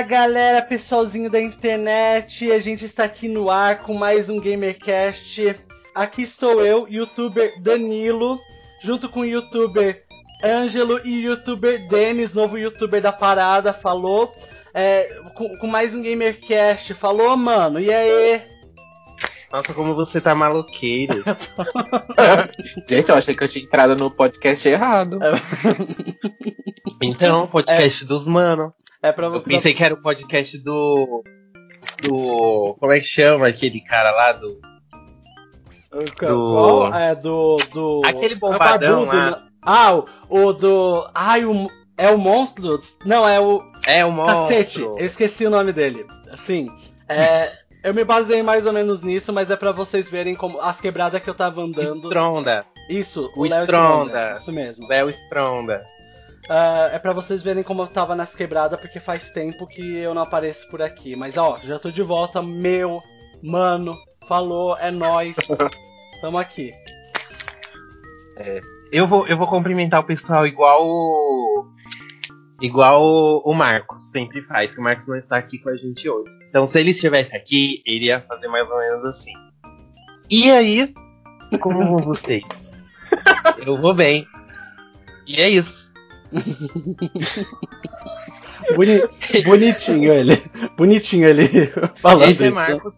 Fala galera, pessoalzinho da internet, a gente está aqui no ar com mais um GamerCast. Aqui estou eu, youtuber Danilo, junto com o youtuber Ângelo e o youtuber Denis, novo youtuber da parada, falou. É, com, com mais um GamerCast, falou mano, e aí? Nossa, como você tá maloqueiro. Gente, eu achei que eu tinha entrado no podcast errado. Então, podcast dos mano. É pra Eu pensei que era o podcast do. Do. Como é que chama aquele cara lá do. Qual? É do. do... Aquele bombadão é o lá. né? Ah, o, o do. Ai, o. É o monstro? Não, é o. É o monstro. Cacete, eu esqueci o nome dele. Assim, é, eu me baseei mais ou menos nisso, mas é pra vocês verem como as quebradas que eu tava andando. Stronda. Isso, O Léo Stronda. Isso mesmo. Léo Stronda. Ah, é pra vocês verem como eu tava nas quebradas, porque faz tempo que eu não apareço por aqui. Mas ó, já tô de volta, meu, mano, falou, é nóis. Tamo aqui. Eu vou, eu vou cumprimentar o pessoal igual o. Igual o, o Marcos sempre faz, que o Marcos não está aqui com a gente hoje. Então, se ele estivesse aqui, ele ia fazer mais ou menos assim. E aí, como vão vocês? eu vou bem. E é isso. Boni- bonitinho ele. Bonitinho ele falando Esse é isso. Marcos.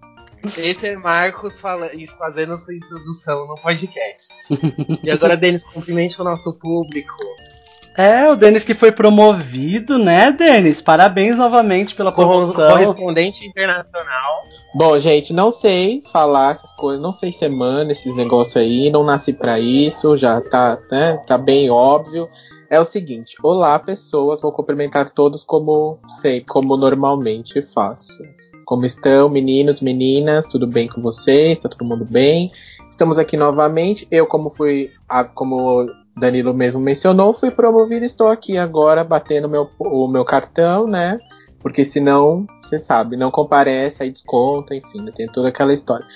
Esse é Marcos fala, e fazendo sua introdução no podcast. e agora, Denis, cumprimente o nosso público. É, o Denis que foi promovido, né, Denis? Parabéns novamente pela promoção. Correspondente internacional. Bom, gente, não sei falar essas coisas, não sei semana, esses negócios aí, não nasci pra isso, já tá, né, tá bem óbvio. É o seguinte, olá pessoas, vou cumprimentar todos como sei, como normalmente faço. Como estão, meninos, meninas, tudo bem com vocês? Tá todo mundo bem? Estamos aqui novamente. Eu, como fui, como Danilo mesmo mencionou, fui promovido, estou aqui agora batendo meu, o meu cartão, né? Porque senão, você sabe, não comparece, aí desconta, enfim, tem toda aquela história.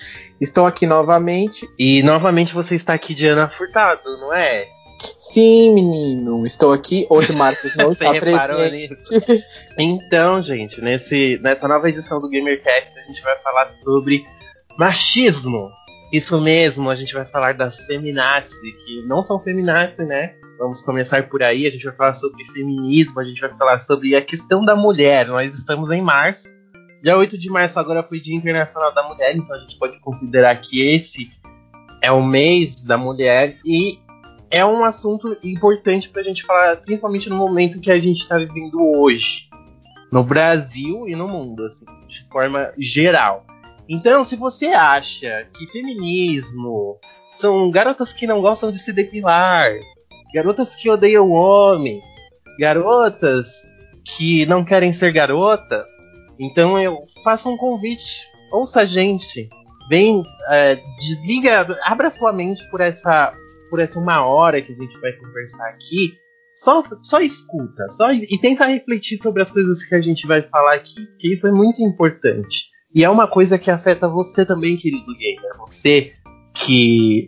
Estou aqui novamente. E novamente você está aqui de Ana Furtado, não é? Sim, menino, estou aqui. Hoje o Marcos não está presente. nisso? Então, gente, nesse, nessa nova edição do GamerCast, a gente vai falar sobre machismo. Isso mesmo, a gente vai falar das feminazis, que não são feminazis, né? Vamos começar por aí, a gente vai falar sobre feminismo, a gente vai falar sobre a questão da mulher. Nós estamos em março. Dia 8 de março agora foi Dia Internacional da Mulher, então a gente pode considerar que esse é o mês da mulher e é um assunto importante pra gente falar, principalmente no momento que a gente tá vivendo hoje. No Brasil e no mundo, assim, de forma geral. Então, se você acha que feminismo são garotas que não gostam de se depilar, garotas que odeiam homens, garotas que não querem ser garotas, então eu faço um convite. Ouça a gente. Vem, é, desliga, abra sua mente por essa, por essa uma hora que a gente vai conversar aqui. Só, só escuta, só e tenta refletir sobre as coisas que a gente vai falar aqui, porque isso é muito importante. E é uma coisa que afeta você também, querido gamer. Você que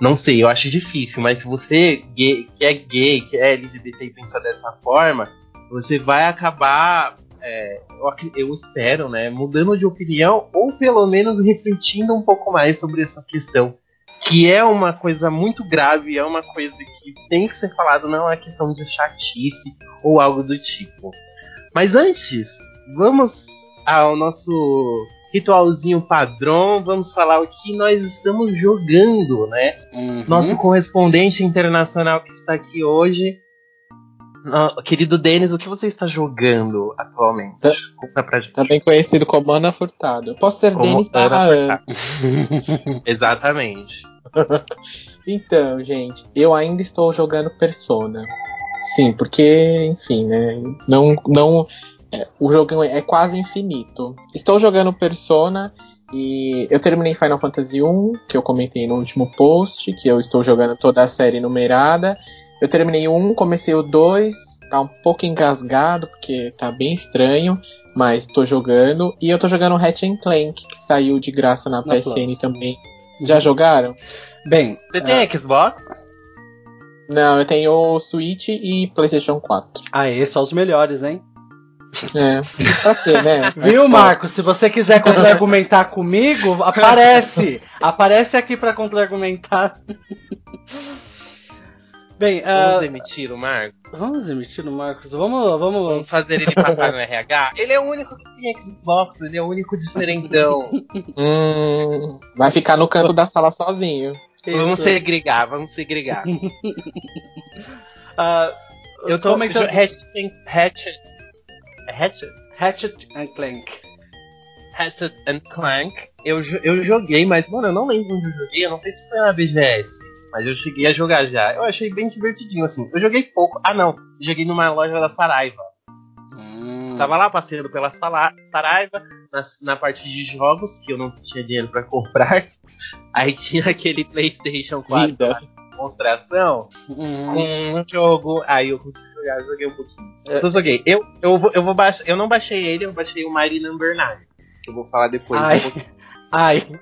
não sei, eu acho difícil, mas se você gay- que é gay, que é LGBT e pensa dessa forma, você vai acabar, é, eu, eu espero, né, mudando de opinião ou pelo menos refletindo um pouco mais sobre essa questão, que é uma coisa muito grave, é uma coisa que tem que ser falado, não é uma questão de chatice ou algo do tipo. Mas antes, vamos ao nosso ritualzinho padrão, vamos falar o que nós estamos jogando, né? Uhum. Nosso correspondente internacional que está aqui hoje. Ah, querido Denis, o que você está jogando atualmente? Tá- Conta pra gente. Também conhecido como Ana Furtado. Eu posso ser Como Denis barra Ana. Exatamente. Então, gente, eu ainda estou jogando Persona. Sim, porque, enfim, né? Não, não, é, o jogo é quase infinito. Estou jogando Persona e eu terminei Final Fantasy 1, que eu comentei no último post, que eu estou jogando toda a série numerada. Eu terminei o 1, comecei o 2, tá um pouco engasgado, porque tá bem estranho, mas tô jogando. E eu tô jogando Hatch Clank, que saiu de graça na, Na PSN Plus. também. Já jogaram? Bem, Você tem Xbox? Não, eu tenho o Switch e PlayStation 4. aê, só os melhores, hein? É, pra quê, né? Viu, Marcos? Se você quiser contra-argumentar comigo, aparece. Aparece aqui pra contra-argumentar. Bem, Vamos uh, demitir o Marco? vamos demitir o Marcos. Vamos, vamos. Vamos fazer ele passar no RH? Ele é o único que tem Xbox, ele é o único diferentão. Hum, vai ficar no canto da sala sozinho. Vamos Isso. segregar, vamos segregar. Ah, Eu tô comentando- Ratchet, Ratchet, Ratchet, Ratchet and Clank. Ratchet and Clank. Eu, eu joguei, mas mano, eu não lembro onde eu joguei. Eu não sei se foi na BGS, mas eu cheguei a jogar já. Eu achei bem divertidinho assim. Eu joguei pouco. Ah não, joguei numa loja da Saraiva. Hum. Tava lá passeando pela Saraiva, na, na parte de jogos, que eu não tinha dinheiro pra comprar. Aí tinha aquele PlayStation 4 Vida. lá, demonstração Hum. com um jogo. Aí eu consegui jogar, joguei um pouquinho. É. Eu só joguei. Eu, eu, vou, eu, vou eu não baixei ele, eu baixei o Mighty Number 9. Que eu vou falar depois. Ai. um. Ai.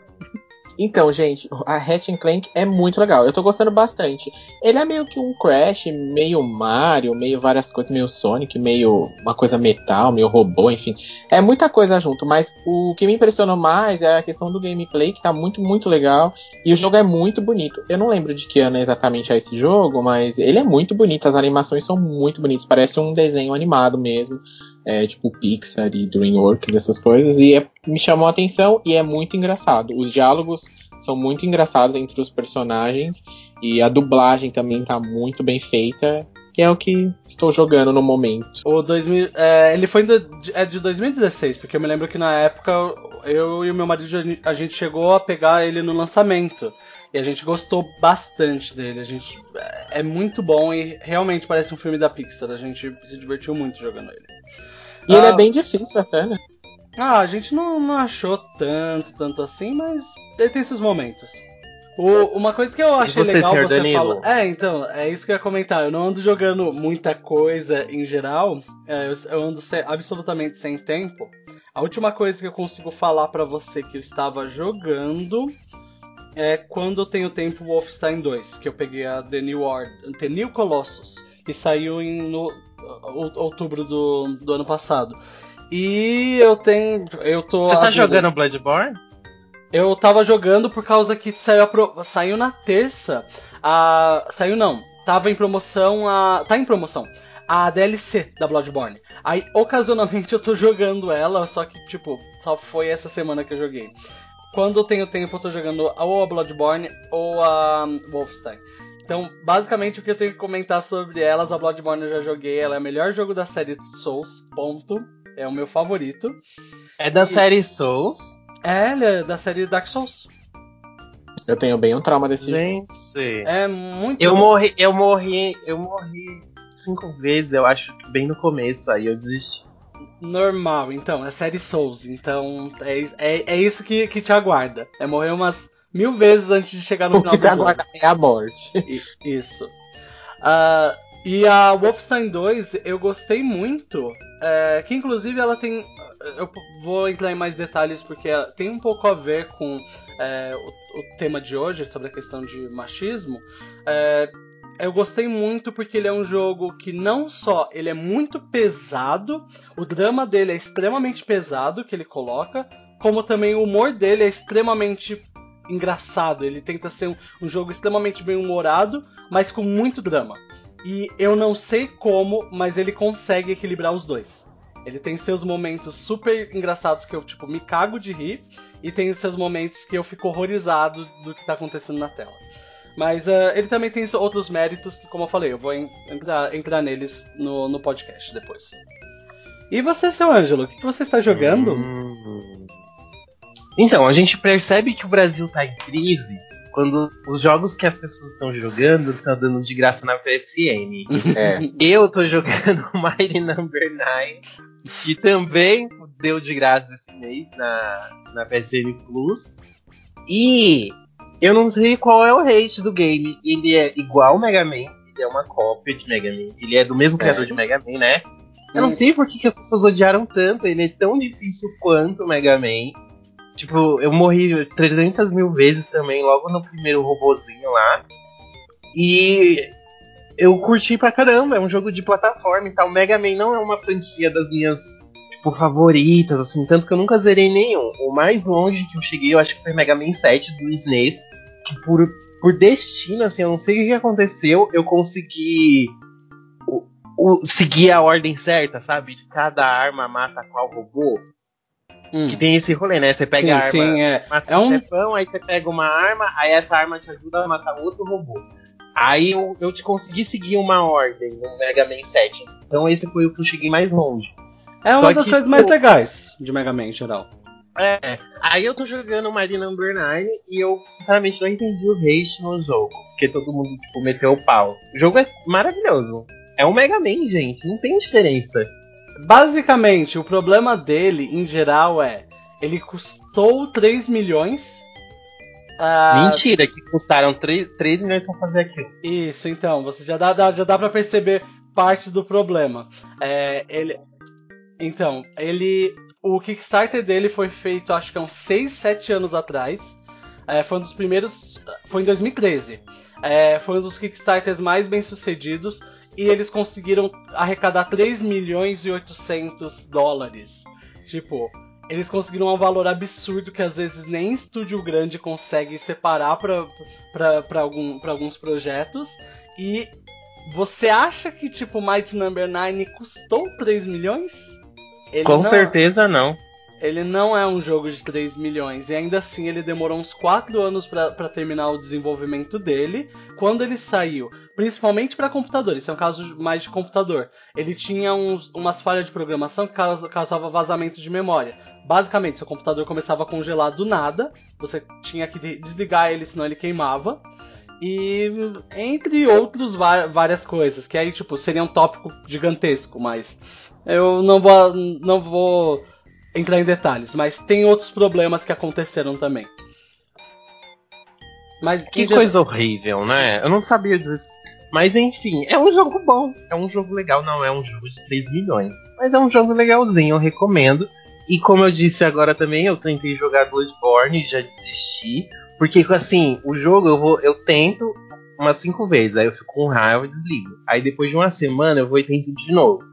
Então, gente, a Ratchet Clank é muito legal. Eu tô gostando bastante. Ele é meio que um Crash, meio Mario, meio várias coisas, meio Sonic, meio uma coisa metal, meio robô, enfim. É muita coisa junto, mas o que me impressionou mais é a questão do gameplay, que tá muito, muito legal. E o jogo é muito bonito. Eu não lembro de que ano exatamente é esse jogo, mas ele é muito bonito. As animações são muito bonitas. Parece um desenho animado mesmo. É, tipo Pixar e DreamWorks, essas coisas. E é- me chamou a atenção e é muito engraçado. Os diálogos são muito engraçados entre os personagens. E a dublagem também tá muito bem feita. Que é o que estou jogando no momento. O 2000, é, ele foi de, é de 2016, porque eu me lembro que na época eu e o meu marido a gente- a gente chegou a pegar ele no lançamento. E a gente gostou bastante dele. A gente é muito bom e realmente parece um filme da Pixar. A gente se divertiu muito jogando ele. E ele Ah. é bem difícil até, né? Ah, a gente não, não achou tanto, tanto assim, mas ele tem seus momentos. O- uma coisa que eu achei você, legal você Danilo? fala. É, então, é isso que eu ia comentar. Eu não ando jogando muita coisa em geral. é, eu, eu ando se- absolutamente sem tempo. A última coisa que eu consigo falar pra você que eu estava jogando é quando eu tenho tempo Wolfenstein 2, que eu peguei a The New Order, The New Colossus, que saiu em no, ou- outubro do, do ano passado. E eu tenho. Eu tô. Você tá abrindo- jogando Bloodborne? Eu tava jogando por causa que saiu, a pro- saiu na terça. A... Saiu não. Tava em promoção a. Tá em promoção. A DLC da Bloodborne. Aí, ocasionalmente, eu tô jogando ela, só que, tipo, só foi essa semana que eu joguei. Quando eu tenho tempo, eu tô jogando ou a Bloodborne ou a Wolfenstein. Então, basicamente, o que eu tenho que comentar sobre elas, a Bloodborne eu já joguei, ela é o melhor jogo da série Souls, ponto. É o meu favorito. É da série Souls. É, ela é da série Dark Souls. Eu tenho bem um trauma desse jogo. Gente. É muito. Eu morri, eu morri, eu morri cinco vezes, eu acho, que bem no começo, aí eu desisti. Normal, então, é série Souls, então é, é, é isso que, que te aguarda. É morrer umas mil vezes antes de chegar no final do jogo. aguarda é a morte. Isso. Ah, e a Wolfenstein 2 eu gostei muito. é, que inclusive ela tem. Eu vou entrar em mais detalhes porque ela tem um pouco a ver com é, o, o tema de hoje, sobre a questão de machismo. É, eu gostei muito porque ele é um jogo que não só ele é muito pesado, o drama dele é extremamente pesado que ele coloca, como também o humor dele é extremamente engraçado. Ele tenta ser um, um jogo extremamente bem humorado, mas com muito drama. E eu não sei como, mas ele consegue equilibrar os dois. Ele tem seus momentos super engraçados que eu, tipo, me cago de rir, e tem seus momentos que eu fico horrorizado do que tá acontecendo na tela. Mas ah, ele também tem outros méritos que, como eu falei, eu vou en- entrar, entrar neles no, no podcast depois. E você, seu Ângelo, o que que você está jogando? Hum. Então, a gente percebe que o Brasil tá em crise quando os jogos que as pessoas estão jogando estão dando de graça na PSN. É. Eu tô jogando Mighty Number 9, que também deu de graça esse mês na, na PSN Plus. E eu não sei qual é o rate do game. Ele é igual ao Mega Man, ele é uma cópia de Mega Man. Ele é do mesmo É. criador de Mega Man, né? Eu não Hum. sei por que, que as pessoas odiaram tanto. Ele é tão difícil quanto o Mega Man. Tipo, eu morri 300 mil vezes também, logo no primeiro robozinho lá. E eu curti pra caramba. É um jogo de plataforma e tal. Mega Man não é uma franquia das minhas tipo, favoritas, assim, tanto que eu nunca zerei nenhum. O mais longe que eu cheguei, eu acho que foi Mega Man 7 do SNES, que por, por destino, assim, eu não sei o que aconteceu, eu consegui o, o, seguir a ordem certa, sabe? De cada arma mata qual robô. Hum. Que tem esse rolê, né? Você pega sim, a arma, sim, é. mata é um chefão, aí você pega uma arma, aí essa arma te ajuda a matar outro robô. Aí eu, eu te consegui seguir uma ordem no Mega Man 7. Então esse foi o que eu cheguei mais longe. É uma Só das que, coisas mais legais de Mega Man em geral. É, aí eu tô jogando Mario Number 9 e eu sinceramente não entendi o hate no jogo. Porque todo mundo, tipo, meteu o pau. O jogo é maravilhoso. É um Mega Man, gente, não tem diferença. Basicamente, o problema dele, em geral, é. Ele custou 3 milhões Uh... Mentira, que custaram 3, 3 milhões pra fazer aquilo. Isso, então, você já dá, já dá pra perceber parte do problema. É, ele, então, ele. O Kickstarter dele foi feito acho que há uns 6, 7 anos atrás. É, foi um dos primeiros. Foi em 2013. É, foi um dos Kickstarters mais bem sucedidos. E eles conseguiram arrecadar 3 milhões e 800 dólares. Tipo, eles conseguiram um valor absurdo que às vezes nem estúdio grande consegue separar para algum, alguns projetos. E você acha que, tipo, Might Number 9 custou 3 milhões? Ele Com não, certeza não. Ele não é um jogo de 3 milhões. E ainda assim ele demorou uns 4 anos para terminar o desenvolvimento dele. Quando ele saiu, principalmente para computador, isso é um caso mais de computador. Ele tinha uns, umas falhas de programação que causava vazamento de memória. Basicamente, seu computador começava a congelar do nada. Você tinha que desligar ele, senão ele queimava e entre outros várias coisas que aí tipo seria um tópico gigantesco mas eu não vou, não vou entrar em detalhes, mas tem outros problemas que aconteceram também. Mas que coisa horrível, né? Eu não sabia disso. Mas enfim, é um jogo bom, é um jogo legal, não é um jogo de 3 milhões, mas é um jogo legalzinho, eu recomendo. E como eu disse agora também, eu tentei jogar Bloodborne e já desisti, porque assim, o jogo eu vou eu tento umas 5 vezes, aí eu fico com raiva e desligo. Aí depois de uma semana eu vou e tento de novo.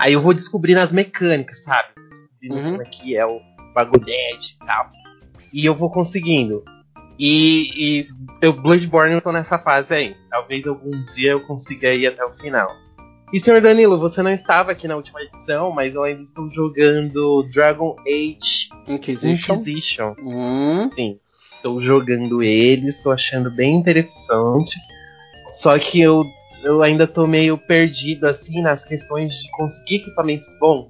Aí eu vou descobrindo as mecânicas, sabe? Descobrindo uhum. como é que é o bagulhete e tal. E eu vou conseguindo. E, e eu, Bloodborne eu tô nessa fase aí. Talvez algum dia eu consiga ir até o final. E senhor Danilo, você não estava aqui na última edição, mas eu ainda estou jogando Dragon Age Inquisition. Inquisition. Hum. Sim. Estou jogando ele, estou achando bem interessante. Só que eu eu ainda tô meio perdido assim nas questões de conseguir equipamentos bons.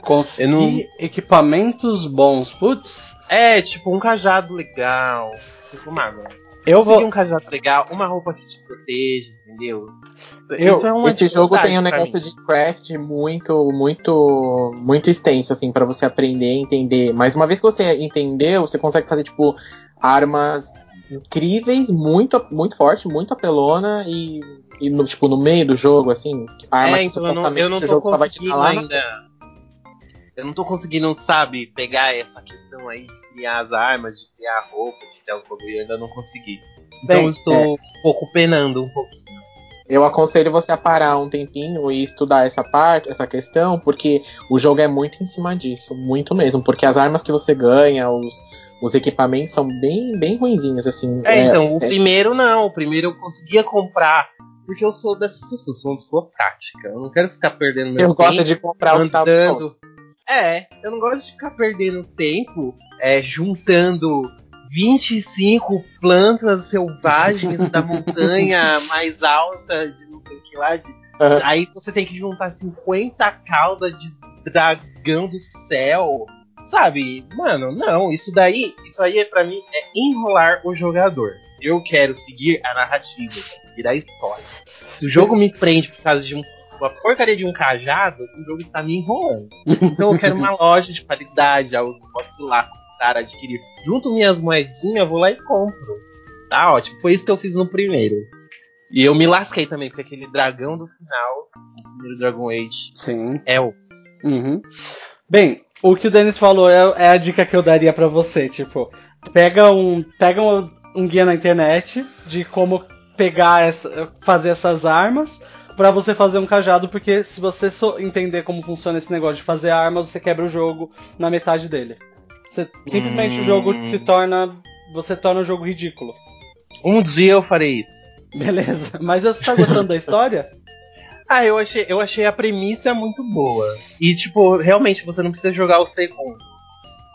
Conseguir não... equipamentos bons, putz. É, tipo um cajado legal. Tipo uma eu vou um cajado legal, uma roupa que te proteja, entendeu? Eu, Isso é uma esse jogo tem um negócio mim. de craft muito, muito, muito extenso assim para você aprender, entender. Mas uma vez que você entendeu, você consegue fazer tipo armas incríveis, muito, muito forte, muito apelona e, e no, tipo, no meio do jogo, assim, arma é, então eu não, eu não tô conseguindo ainda. Eu não tô conseguindo, sabe, pegar essa questão aí de criar as armas, de criar a roupa, de criar os bagulho, eu ainda não consegui. Então Bem, eu estou é. um pouco penando um pouquinho. Eu aconselho você a parar um tempinho e estudar essa parte, essa questão, porque o jogo é muito em cima disso, muito mesmo. Porque as armas que você ganha, os, os equipamentos são bem, bem ruinzinhos, assim. É, é então, o é... primeiro não. O primeiro eu conseguia comprar. Porque eu sou dessas pessoas, sou uma pessoa prática. Eu não quero ficar perdendo meu eu tempo. Eu gosto de comprar andando. É, eu não gosto de ficar perdendo tempo é, juntando 25 plantas selvagens da montanha mais alta, de não sei o que lá. De... Uhum. Aí você tem que juntar 50 caudas de dragão do céu. Sabe, mano, não, isso daí, isso aí é para mim é enrolar o jogador. Eu quero seguir a narrativa, seguir a história. Se o jogo me prende por causa de um, uma porcaria de um cajado, o jogo está me enrolando. Então eu quero uma loja de qualidade, algo que posso ir lá comprar, adquirir. Junto minhas moedinhas, vou lá e compro. Tá ótimo. Foi isso que eu fiz no primeiro. E eu me lasquei também, porque aquele dragão do final, o primeiro Dragon Age, Sim. é o. Uhum. Bem, o que o Denis falou é, é a dica que eu daria para você, tipo, pega um, pega um, um, guia na internet de como pegar essa, fazer essas armas, pra você fazer um cajado, porque se você entender como funciona esse negócio de fazer armas, você quebra o jogo na metade dele. Você- simplesmente o jogo Hum. se torna. Você torna o jogo ridículo. Um dia eu farei isso. Beleza. Mas você tá gostando da história? Ah, eu achei, eu achei a premissa muito boa. E, tipo, realmente você não precisa jogar o segundo.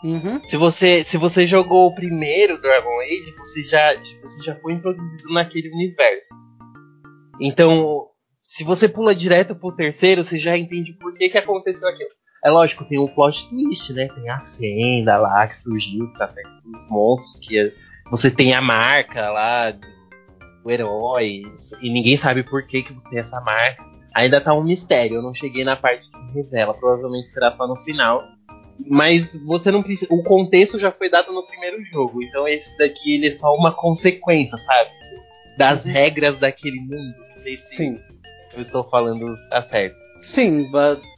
Uhum. Se você, se você jogou o primeiro Dragon Age, você já, tipo, você já foi introduzido naquele universo. Então, se você pula direto pro terceiro, você já entende por que, que aconteceu aquilo. É lógico, tem um plot twist, né? Tem a fenda lá que surgiu, que tá certo dos monstros, que é- você tem a marca lá do herói, e ninguém sabe por que, que você tem essa marca. Ainda tá um mistério, eu não cheguei na parte que revela, provavelmente será só no final. Mas você não precisa. O contexto já foi dado no primeiro jogo. Então esse daqui ele é só uma consequência, sabe? Das regras daquele mundo. Não sei se Sim. eu estou falando tá certo. Sim,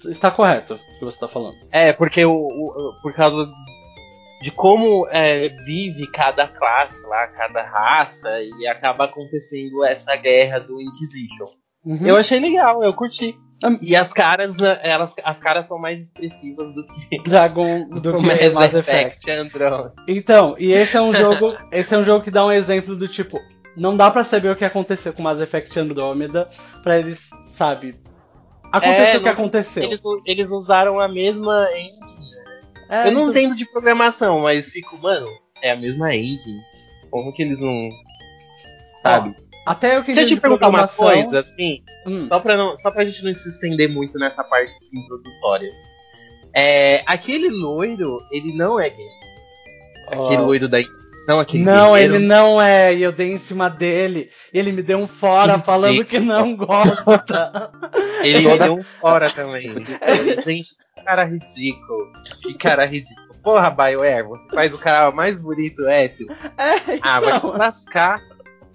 está correto o que você tá falando. É, porque o, o- por causa de como é, vive cada classe lá, cada raça, e acaba acontecendo essa guerra do Inquisition. Uhum. Eu achei legal, eu curti. E as caras, né, elas, as caras são mais expressivas do que Dragon do que Mass Effect. Effect Andromeda. Então, e esse é um jogo, esse é um jogo que dá um exemplo do tipo, não dá pra saber o que aconteceu com Mass Effect Andromeda pra eles, sabe? Aconteceu É, o que aconteceu. Eles, eles usaram a mesma engine. É, eu não então- entendo de programação, mas fico, mano, é a mesma engine. Como que eles não. Sabe? Até eu que Deixa eu entendo te perguntar uma coisa, assim, Hum, só pra, não, só pra gente não se estender muito nessa parte introdutória. É, aquele loiro, ele não é gay. Aquele ó, loiro da Inquisição, aquele Não, guerreiro, ele não é, e eu dei em cima dele, e ele me deu um fora falando que não gosta. Ele me deu um fora também. Gente, que cara ridículo. Que cara ridículo. Porra, BioWare, você faz o cara mais bonito hétero. É, Ah, vai te então, lascar.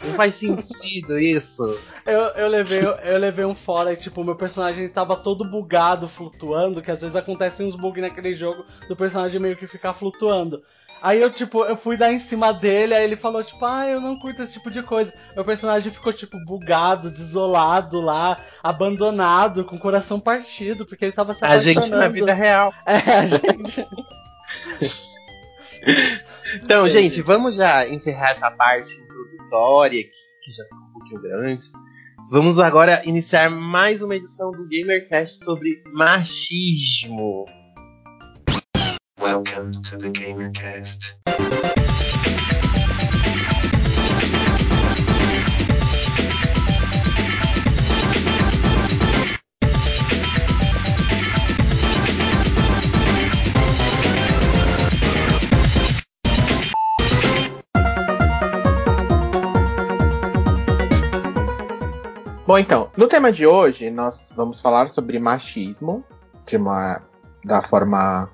Não faz sentido isso. eu, eu, levei, eu levei um fora e, tipo, o meu personagem tava todo bugado, flutuando, que às vezes acontecem uns bugs naquele jogo do personagem meio que ficar flutuando. Aí eu, tipo, eu fui dar em cima dele, aí ele falou, tipo, ah, eu não curto esse tipo de coisa. Meu personagem ficou, tipo, bugado, desolado lá, abandonado, com o coração partido, porque ele tava se A gente na vida real. É, a gente. Então, gente, vamos já encerrar essa parte introdutória, que, que já tá um pouquinho grande. Vamos agora iniciar mais uma edição do GamerCast sobre machismo. Welcome to the GamerCast. Bom, então, no tema de hoje, nós vamos falar sobre machismo, de uma, da forma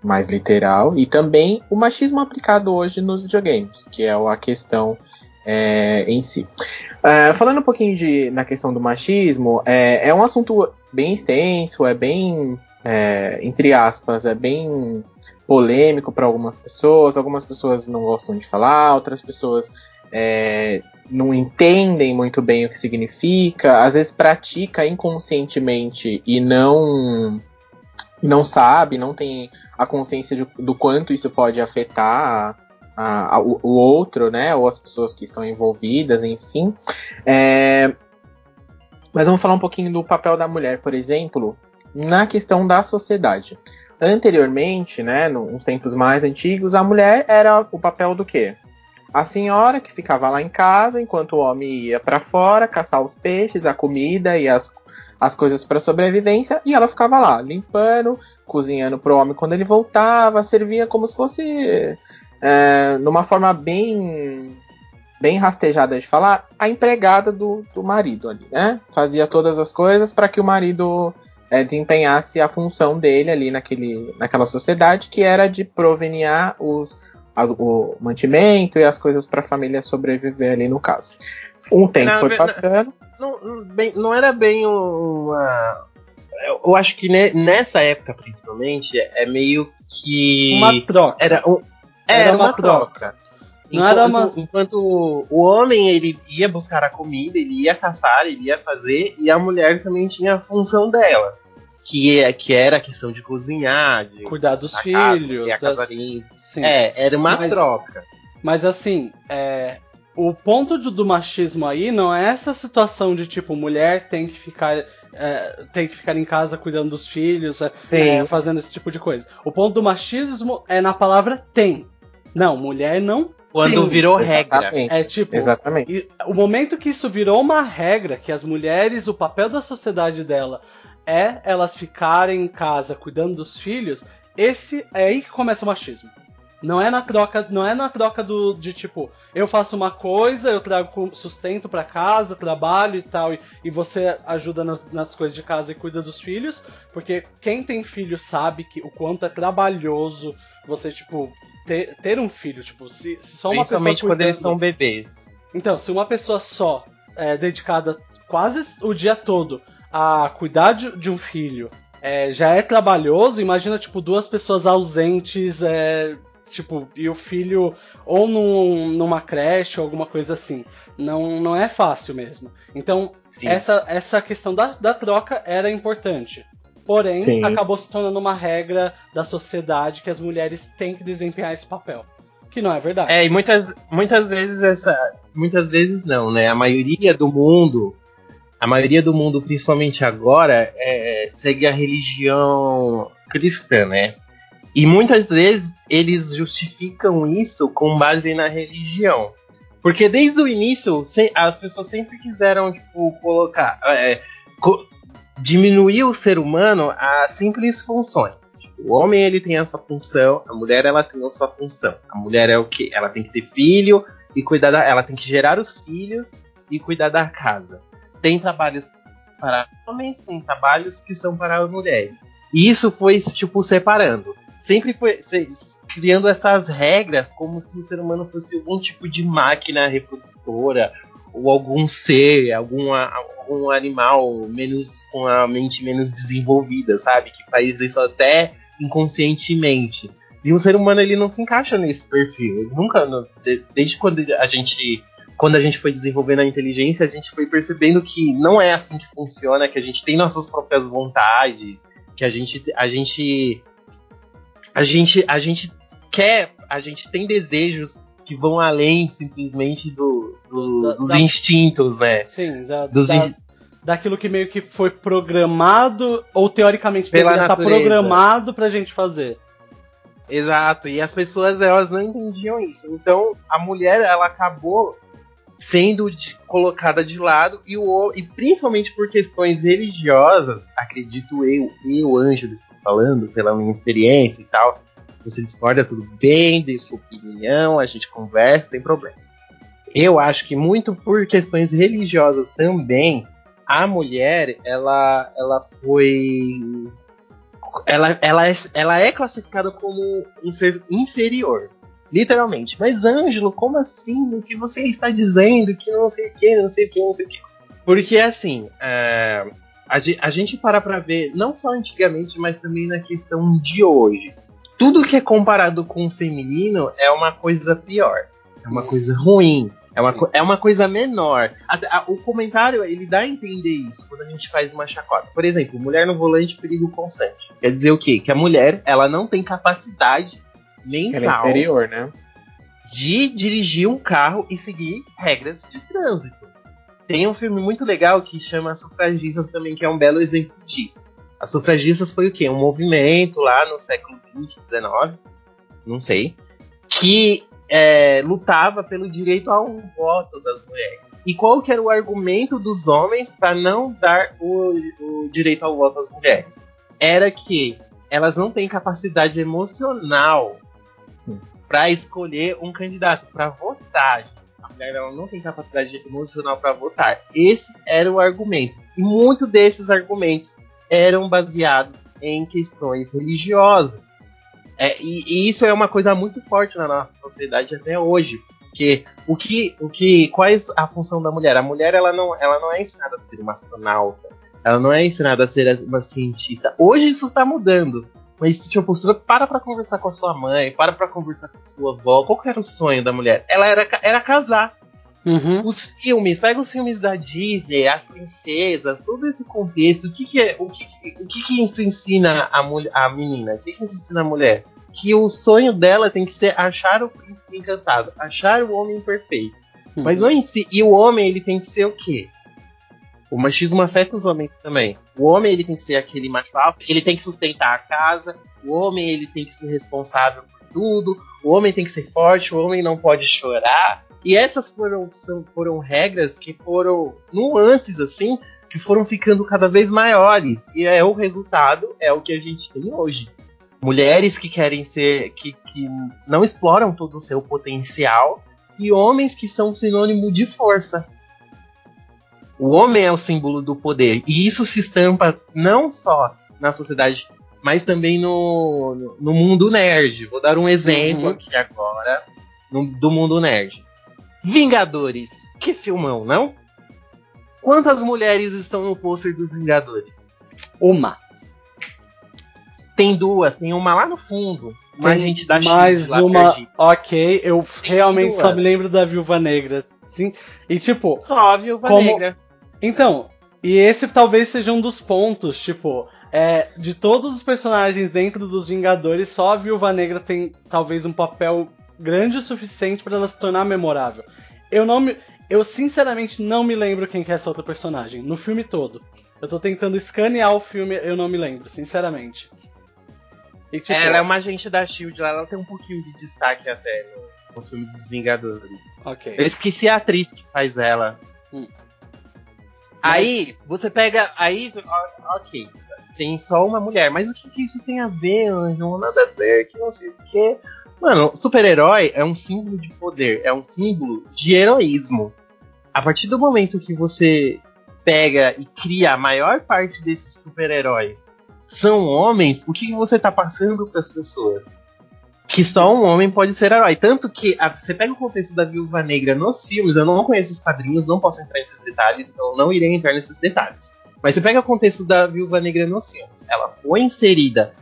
mais literal, e também o machismo aplicado hoje nos videogames, que é a questão é, em si. É, falando um pouquinho de, na questão do machismo, é, é um assunto bem extenso, é bem, é, entre aspas, é bem polêmico para algumas pessoas, algumas pessoas não gostam de falar, outras pessoas é, não entendem muito bem o que significa, às vezes pratica inconscientemente e não não sabe, não tem a consciência de- do quanto isso pode afetar a- a- o, o outro, né, ou as pessoas que estão envolvidas, enfim. É, mas vamos falar um pouquinho do papel da mulher, por exemplo, na questão da sociedade. Anteriormente, né, nos tempos mais antigos, a mulher era o papel do quê? A senhora que ficava lá em casa enquanto o homem ia para fora caçar os peixes, a comida e as, as coisas para sobrevivência, e ela ficava lá limpando, cozinhando pro homem quando ele voltava, servia como se fosse é, numa forma bem bem rastejada de falar, a empregada do, do marido ali, né? Fazia todas as coisas para que o marido é, desempenhasse a função dele ali naquele, naquela sociedade, que era de proveniar os, as- o mantimento e as coisas para a família sobreviver ali no caso. Um tempo Não, foi passando. Não, não- bem- não era bem uma. Eu, eu acho que ne- nessa época, principalmente, é meio que. Uma troca. Era, um, Era era uma uma troca. Não era uma- Enquanto, enquanto o homem ele ia buscar a comida, ele ia caçar, ele ia fazer, e a mulher também tinha a função dela. Que, é, que era a questão de cozinhar, de Cuidar dos filhos. casa assim. É, era uma Mas- troca. Mas assim, é, o ponto do, do machismo aí não é essa situação de tipo, mulher tem que ficar. é, tem que ficar em casa cuidando dos filhos, é, é, fazendo esse tipo de coisa. O ponto do machismo é na palavra tem. Não, mulher não. Quando Sim, virou regra. Exatamente. É tipo. Exatamente. E o momento que isso virou uma regra, que as mulheres, o papel da sociedade dela é elas ficarem em casa cuidando dos filhos, esse é aí que começa o machismo. Não é na troca, não é na troca do de tipo, eu faço uma coisa, eu trago sustento pra casa, trabalho e tal, e, e você ajuda nas, nas coisas de casa e cuida dos filhos, porque quem tem filho sabe que o quanto é trabalhoso você tipo ter, ter um filho, tipo, se, se só uma pessoa Principalmente quando eles cuidando- são bebês. então, se uma pessoa só é dedicada quase o dia todo a cuidar de, de um filho é, já é trabalhoso, imagina, tipo, duas pessoas ausentes, é, tipo, e o filho ou num, numa creche ou alguma coisa assim. Não, não é fácil mesmo. Então, Sim. essa, essa questão da, da troca era importante. Porém, Sim. acabou se tornando uma regra da sociedade que as mulheres têm que desempenhar esse papel. Que não é verdade. É, e muitas, muitas vezes essa. Muitas vezes não, né? A maioria do mundo. A maioria do mundo, principalmente agora, é, segue a religião cristã, né? E muitas vezes eles justificam isso com base na religião. Porque desde o início, as pessoas sempre quiseram, tipo, colocar. é, co- diminuir o ser humano a simples funções. Tipo, o homem ele tem a sua função, a mulher ela tem a sua função. A mulher é o que? Ela tem que ter filho e cuidar da, ela tem que gerar os filhos e cuidar da casa. Tem trabalhos para homens, tem trabalhos que são para mulheres. E isso foi tipo separando. Sempre foi se- criando essas regras como se o ser humano fosse algum tipo de máquina reprodutora ou algum ser, algum, algum animal menos com a mente menos desenvolvida, sabe? Que faz isso até inconscientemente. E o ser humano ele não se encaixa nesse perfil. Ele nunca, desde quando a gente quando a gente foi desenvolvendo a inteligência, a gente foi percebendo que não é assim que funciona, que a gente tem nossas próprias vontades, que a gente a gente a gente a gente quer, a gente tem desejos que vão além simplesmente do, do- Da- dos da- instintos, né? Sim, da, Dos da- in- daquilo que meio que foi programado, ou teoricamente Pela deveria estar natureza. programado pra gente fazer. Exato, e as pessoas elas não entendiam isso. Então a mulher ela acabou sendo de- colocada de lado e, o, e principalmente por questões religiosas, acredito eu, eu, Ângelo, estou falando pela minha experiência e tal. Você discorda, tudo bem, dê sua opinião, a gente conversa, tem problema. Eu acho que muito por questões religiosas também, a mulher, ela, ela foi ela, ela, é, ela é classificada como um ser inferior. Literalmente. Mas, Ângelo, como assim? O que você está dizendo? Que não sei o que, não sei o que, não sei o que. Porque, assim, é, a, a gente para pra ver, não só antigamente, mas também na questão de hoje. Tudo que é comparado com o feminino é uma coisa pior. É uma coisa ruim. É uma, é uma coisa menor. Até- a- o comentário, ele dá a entender isso quando a gente faz uma chacota. Por exemplo, mulher no volante, perigo constante. Quer dizer o quê? Que a mulher, ela não tem capacidade É mental inferior, né? de dirigir um carro e seguir regras de trânsito. Tem um filme muito legal que chama Sufragistas também, que é um belo exemplo disso. As sufragistas foi o quê? Um movimento lá no século XX, XIX, não sei, que é, lutava pelo direito ao voto das mulheres. E qual que era o argumento dos homens para não dar o, o direito ao voto às mulheres? Era que elas não têm capacidade emocional para escolher um candidato, para votar. A mulher ela não tem capacidade emocional para votar. Esse era o argumento. E muitos desses argumentos eram baseados em questões religiosas. É, e, e isso é uma coisa muito forte na nossa sociedade até hoje. Porque o que, o que, qual é a função da mulher? A mulher ela não, ela não é ensinada a ser uma astronauta. Ela não é ensinada a ser uma cientista. Hoje isso está mudando. Mas se tinha postura, para pra conversar com a sua mãe, para pra conversar com a sua avó. Qual que era o sonho da mulher? Ela era, era casar. Uhum. Os filmes, pega os filmes da Disney, as princesas, todo esse contexto. O que, que, é, o que, o que, que isso ensina a, mulher, a menina? O que, que isso ensina a mulher? Que o sonho dela tem que ser achar o príncipe encantado, achar o homem perfeito. Uhum. Mas não em si. E o homem, ele tem que ser o quê? O machismo afeta os homens também. O homem, ele tem que ser aquele macho alto, ele tem que sustentar a casa, o homem, ele tem que ser responsável por tudo, o homem tem que ser forte, o homem não pode chorar. E essas foram, são, foram regras que foram nuances, assim, que foram ficando cada vez maiores. E é o resultado, é o que a gente tem hoje. Mulheres que querem ser, que, que não exploram todo o seu potencial, e homens que são sinônimo de força. O homem é o símbolo do poder. E isso se estampa não só na sociedade, mas também no, no mundo nerd. Vou dar um exemplo Uhum. aqui agora no- do mundo nerd. Vingadores. Que filmão, não? Quantas mulheres estão no pôster dos Vingadores? Uma. Tem duas, tem uma lá no fundo. Uma Tem gente da mais lá uma. perdida. Ok, eu realmente duas. só me lembro da Viúva Negra. Sim. E tipo, Ó, Viúva Como- Negra. Então, e esse talvez seja um dos pontos, tipo, é, de todos os personagens dentro dos Vingadores, só a Viúva Negra tem talvez um papel grande o suficiente pra ela se tornar memorável. Eu não me, eu sinceramente não me lembro quem que é essa outra personagem no filme todo. Eu tô tentando escanear o filme, eu não me lembro, sinceramente. E, tipo, Ela é uma agente da Shield lá, ela tem um pouquinho de destaque até no, no filme dos Vingadores. ok. Eu esqueci a atriz que faz ela. Hum. Aí, você pega. Aí, ok. Tem só uma mulher, mas o que, que isso tem a ver, Anjo? Nada a ver, que não sei o quê. Mano, super-herói é um símbolo de poder, é um símbolo de heroísmo. A partir do momento que você pega e cria a maior parte desses super-heróis são homens, o que, que você tá passando para as pessoas? Que só um homem pode ser herói. Tanto que a- você pega o contexto da Viúva Negra nos filmes, eu não conheço os quadrinhos, não posso entrar nesses detalhes, então não irei entrar nesses detalhes. Mas você pega o contexto da Viúva Negra nos filmes, ela foi inserida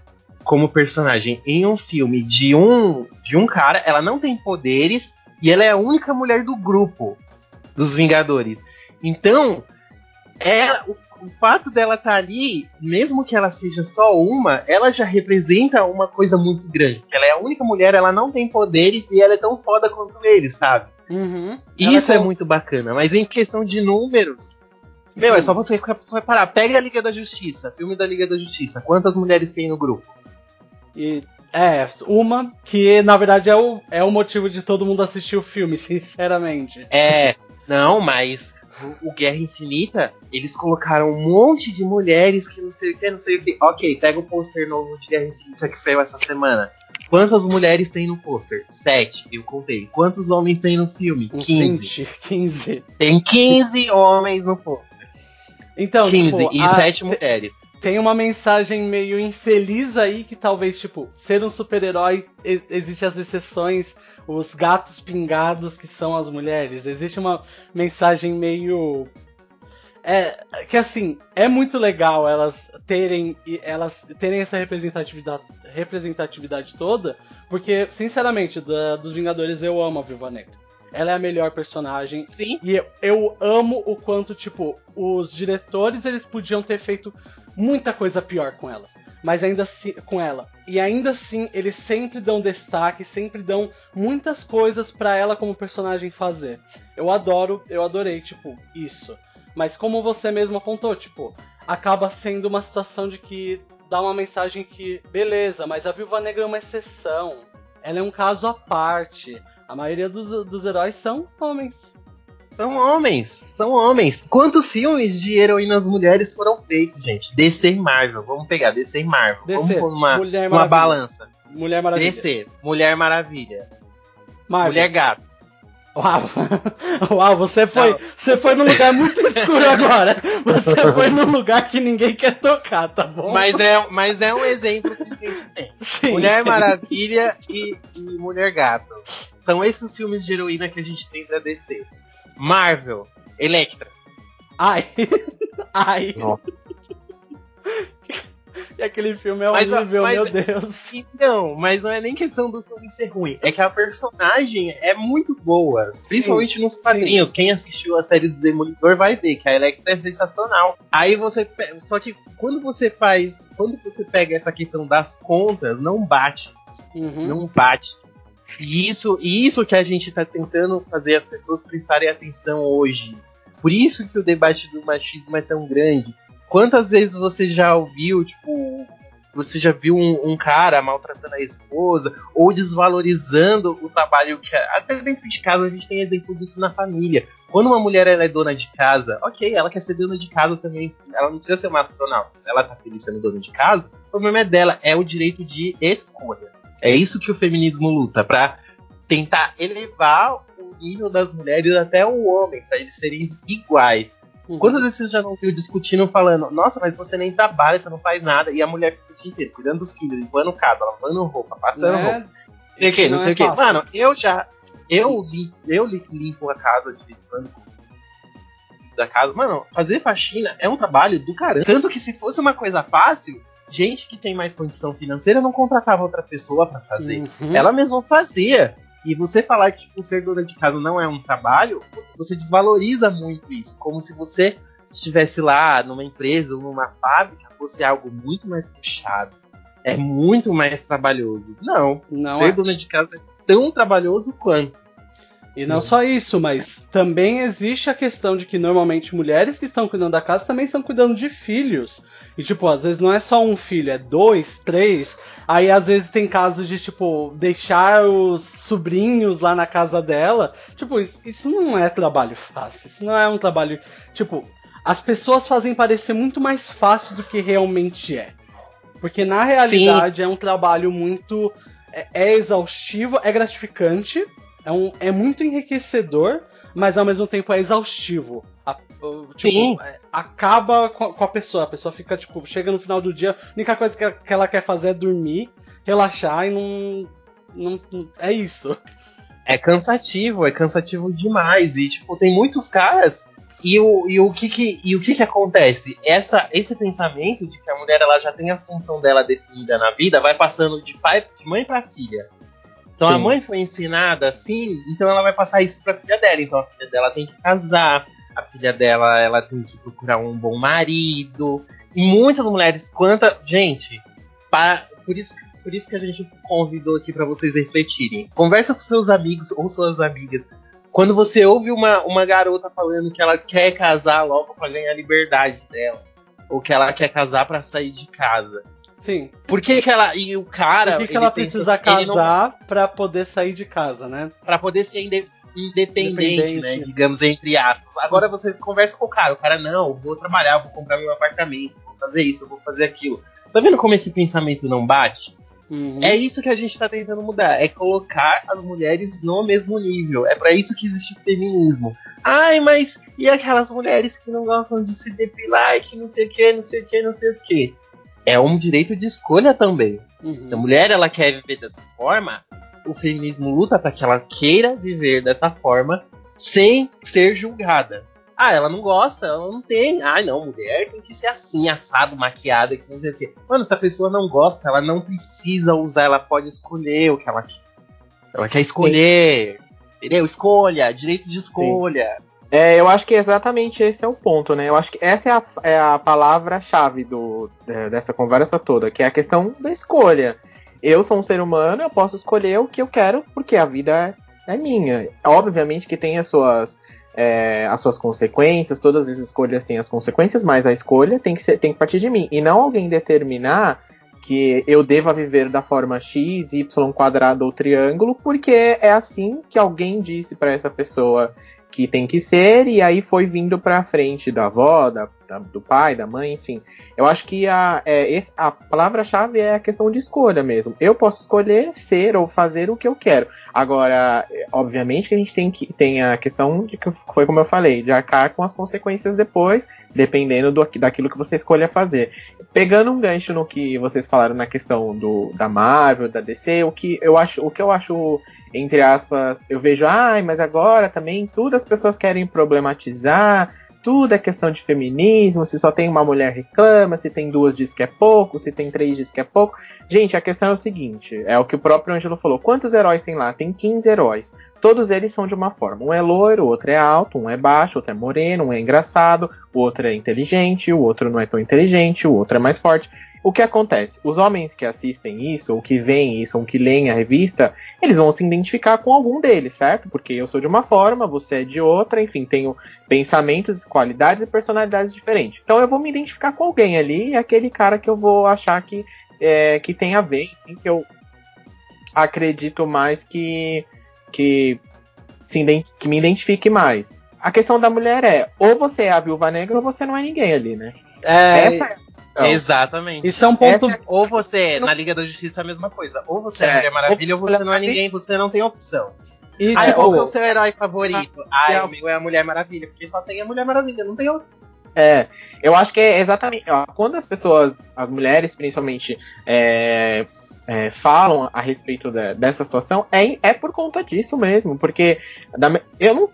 como personagem em um filme de um de um cara, ela não tem poderes e ela é a única mulher do grupo dos Vingadores. Então, ela, o, fato dela estar ali, mesmo que ela seja só uma, ela já representa uma coisa muito grande. Ela é a única mulher, ela não tem poderes e ela é tão foda quanto eles, sabe? Uhum. Isso é com- muito bacana. Mas em questão de números, meu, é só você você parar. Pega a Liga da Justiça, filme da Liga da Justiça. Quantas mulheres tem no grupo? E, é, uma que na verdade é o, é o motivo de todo mundo assistir o filme, sinceramente. É, não, mas o, Guerra Infinita, eles colocaram um monte de mulheres que não sei o que, não sei o que. Ok, pega o pôster novo de Guerra Infinita que saiu essa semana. Quantas mulheres tem no pôster? Sete, eu contei. Quantos homens tem no filme? Uns 15. 20, 15. Tem 15 homens no pôster. Então, 15 tipo, e a- 7 te- mulheres. tem uma mensagem meio infeliz aí que talvez, tipo, ser um super-herói, e- existe as exceções, os gatos pingados que são as mulheres. Existe uma mensagem meio. É, que assim, é muito legal elas terem elas terem essa representatividade, representatividade toda, porque, sinceramente, da- dos Vingadores eu amo a Viúva Negra. Ela é a melhor personagem, Sim. e eu, eu amo o quanto, tipo, os diretores eles podiam ter feito muita coisa pior com elas. Mas ainda assim, com ela. E ainda assim, eles sempre dão destaque, sempre dão muitas coisas pra ela como personagem fazer. Eu adoro, eu adorei, tipo, isso. Mas como você mesmo apontou, tipo, acaba sendo uma situação de que dá uma mensagem que, beleza, mas a Viúva Negra é uma exceção. Ela é um caso à parte. A maioria dos, dos heróis são homens. São homens. São homens. Quantos filmes de heroínas mulheres foram feitos, gente? DC e Marvel. Vamos pegar DC e Marvel. DC, Vamos Mulher numa Maravilha. balança. Mulher Maravilha. DC, Mulher Maravilha. Marvel. Mulher Gato. Uau. Uau, você foi, Não. você foi num lugar muito escuro agora. Você foi num lugar que ninguém quer tocar, tá bom? Mas é, mas é um exemplo que a gente tem. Sim, Mulher sim. Maravilha e, e Mulher Gato. São esses filmes de heroína que a gente tem da DC. Marvel, Electra. Ai. Ai. Nossa. E aquele filme é Mas, horrível, mas- meu Deus. Então, mas não é nem questão do filme ser ruim, é que a personagem é muito boa, principalmente nos quadrinhos. Quem assistiu a série do Demolidor vai ver que a Electra é sensacional. Aí você, pe- só que quando você faz, quando você pega essa questão das contas, não bate, Uhum. não bate. E isso, e isso que a gente tá tentando fazer as pessoas prestarem atenção hoje. Por isso que o debate do machismo é tão grande. Quantas vezes você já ouviu, tipo, você já viu um, um cara maltratando a esposa ou desvalorizando o trabalho que até dentro de casa a gente tem exemplo disso na família. Quando uma mulher ela é dona de casa, ok, ela quer ser dona de casa também, ela não precisa ser uma astronauta. Se ela tá feliz sendo dona de casa, o problema é dela, é o direito de escolha. É isso que o feminismo luta pra tentar elevar o nível das mulheres até o homem, pra eles serem iguais. Uhum. Quantas vezes você já não viu discutindo, falando, nossa, mas você nem trabalha, você não faz nada, e a mulher fica o dia inteiro cuidando dos filhos, limpando casa, lavando roupa, passando roupa, Né? não sei o que, não, sei é o que. Mano, eu já. Eu, lim- eu li- limpo a casa de vez em quando da casa. Mano, fazer faxina é um trabalho do caramba. Tanto que se fosse uma coisa fácil, gente que tem mais condição financeira não contratava outra pessoa pra fazer. Uhum. Ela mesma fazia. E você falar que tipo, ser dona de casa não é um trabalho, você desvaloriza muito isso. Como se você estivesse lá numa empresa ou numa fábrica, fosse algo muito mais puxado. É muito mais trabalhoso. Não. Não ser é. dona de casa é tão trabalhoso quanto. E não só isso, mas também existe a questão de que normalmente mulheres que estão cuidando da casa também estão cuidando de filhos. E tipo, às vezes não é só um filho, é dois, três. Aí às vezes tem casos de, tipo, deixar os sobrinhos lá na casa dela. Tipo, isso, isso não é trabalho fácil. Isso não é um trabalho. Tipo, as pessoas fazem parecer muito mais fácil do que realmente é. Porque na realidade é um trabalho muito. É, é exaustivo, é gratificante, é, um, é muito enriquecedor, mas ao mesmo tempo é exaustivo. A- tipo, Sim. é, acaba com a, a pessoa. A pessoa fica, tipo, chega no final do dia, a única coisa que ela, que ela quer fazer é dormir, relaxar e não. não, não- é isso. É cansativo, é cansativo demais. E, tipo, tem muitos caras. E o, e o, que, que, e o que, que acontece? Essa, esse pensamento de que a mulher ela já tem a função dela definida na vida vai passando de pai, de mãe para filha. Então a Sim. mãe foi ensinada assim, então ela vai passar isso pra filha dela. Então a filha dela tem que casar, a filha dela ela tem que procurar um bom marido. E muitas mulheres, quanta. Gente, para, por, isso, por isso que a gente convidou aqui pra vocês refletirem. Conversa com seus amigos ou suas amigas. Quando você ouve uma, uma garota falando que ela quer casar logo pra ganhar a liberdade dela, ou que ela quer casar pra sair de casa. Sim. Por que, que ela. E o cara. Por que, que ela pensa precisa ele não- casar pra poder sair de casa, né? Pra poder ser independente, Independente. né? Digamos, entre aspas. Agora você conversa com o cara, o cara, não, eu vou trabalhar, eu vou comprar meu apartamento, vou fazer isso, eu vou fazer aquilo. Tá vendo como esse pensamento não bate? Uhum. É isso que a gente tá tentando mudar, é colocar as mulheres no mesmo nível. É pra isso que existe o feminismo. Ai, mas e aquelas mulheres que não gostam de se depilar, e que não sei o que, não sei o que, não sei o que. É um direito de escolha também. Uhum. A mulher ela quer viver dessa forma, o feminismo luta para que ela queira viver dessa forma sem ser julgada. Ah, ela não gosta, ela não tem. Ah, não, mulher tem que ser assim, assado, maquiada, que não sei o quê. Mano, se a pessoa não gosta, ela não precisa usar, ela pode escolher o que ela quer. Ela quer escolher. Entendeu? Escolha, direito de escolha. É, eu acho que exatamente esse é o ponto, né? Eu acho que essa é a, é a palavra-chave do- é, dessa conversa toda, que é a questão da escolha. Eu sou um ser humano, eu posso escolher o que eu quero, porque a vida é minha. Obviamente que tem as suas, é, as suas consequências, todas as escolhas têm as consequências, mas a escolha tem que, ser, tem que partir de mim. E não alguém determinar que eu deva viver da forma X, Y quadrado ou triângulo, porque é assim que alguém disse para essa pessoa que tem que ser, e aí foi vindo pra frente da avó, da, da- do pai, da mãe, enfim. Eu acho que a, é, a palavra-chave é a questão de escolha mesmo. Eu posso escolher ser ou fazer o que eu quero. Agora, é, obviamente que a gente tem, que, tem a questão de que foi como eu falei, de arcar com as consequências depois, dependendo do, daquilo que você escolha fazer. Pegando um gancho no que vocês falaram na questão do, da Marvel, da DC, o que eu acho, o que eu acho entre aspas, eu vejo, ai, mas agora também tudo as pessoas querem problematizar, tudo é questão de feminismo, se só tem uma mulher reclama, se tem duas diz que é pouco, se tem três diz que é pouco. Gente, a questão é o seguinte, é o que o próprio Ângelo falou. Quantos heróis tem lá? Tem 15 heróis. Todos eles são de uma forma. Um é loiro, o outro é alto, um é baixo, outro é moreno, um é engraçado, o outro é inteligente, o outro não é tão inteligente, o outro é mais forte. O que acontece? Os homens que assistem isso, ou que veem isso, ou que leem a revista, eles vão se identificar com algum deles, certo? Porque eu sou de uma forma, você é de outra, enfim, tenho pensamentos, qualidades e personalidades diferentes. Então eu vou me identificar com alguém ali, e aquele cara que eu vou achar que, é, que tem a ver, enfim, que eu acredito mais que, que, se, que me identifique mais. A questão da mulher é, ou você é a viúva negra ou você não é ninguém ali, né? É, Essa é Então, Exatamente. isso é um ponto. Essa- Ou você, é, na Liga da Justiça, a mesma coisa. Ou você é, É, Mulher Maravilha, ou ou você você não é é ninguém, você não tem opção. E, Ah, tipo, que é o seu herói favorito? Ah, é o meu é a Mulher Maravilha, porque só tem a Mulher Maravilha, não tem outro. É, eu acho que é exatamente. ó, quando as pessoas, as mulheres principalmente, é, é, falam a respeito da- dessa situação, é, é por conta disso mesmo. Porque da eu não.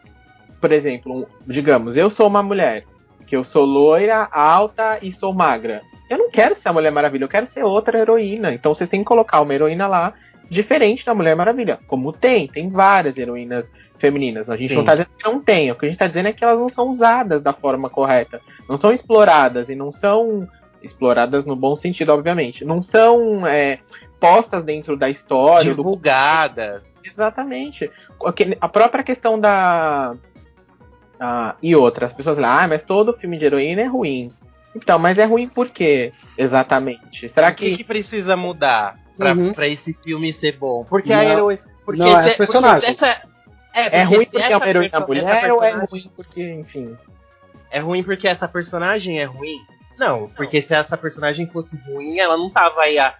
Por exemplo, digamos, eu sou uma mulher, que eu sou loira, alta e sou magra. Eu não quero ser a Mulher Maravilha, eu quero ser outra heroína. Então vocês têm que colocar uma heroína lá diferente da Mulher Maravilha. Como tem, tem várias heroínas femininas. A gente Sim. não tá dizendo que não tem. O que a gente tá dizendo é que elas não são usadas da forma correta. Não são exploradas e não são exploradas no bom sentido, obviamente. Não são é, postas dentro da história. do- Divulgadas. Exatamente. Aquele- A própria questão da. Ah, e outra, as pessoas falam, ah, mas todo filme de heroína é ruim. Então, mas é ruim por quê? Exatamente. Será O que, que. que precisa mudar pra, Uhum. pra esse filme ser bom? Porque Não. a heroína. Porque Não, é se- os personagens. porque essa, é, É ruim se porque é uma heroína mulher ou é ruim porque, enfim. É ruim porque essa personagem é ruim? Não, porque se essa personagem fosse ruim, ela não tava aí há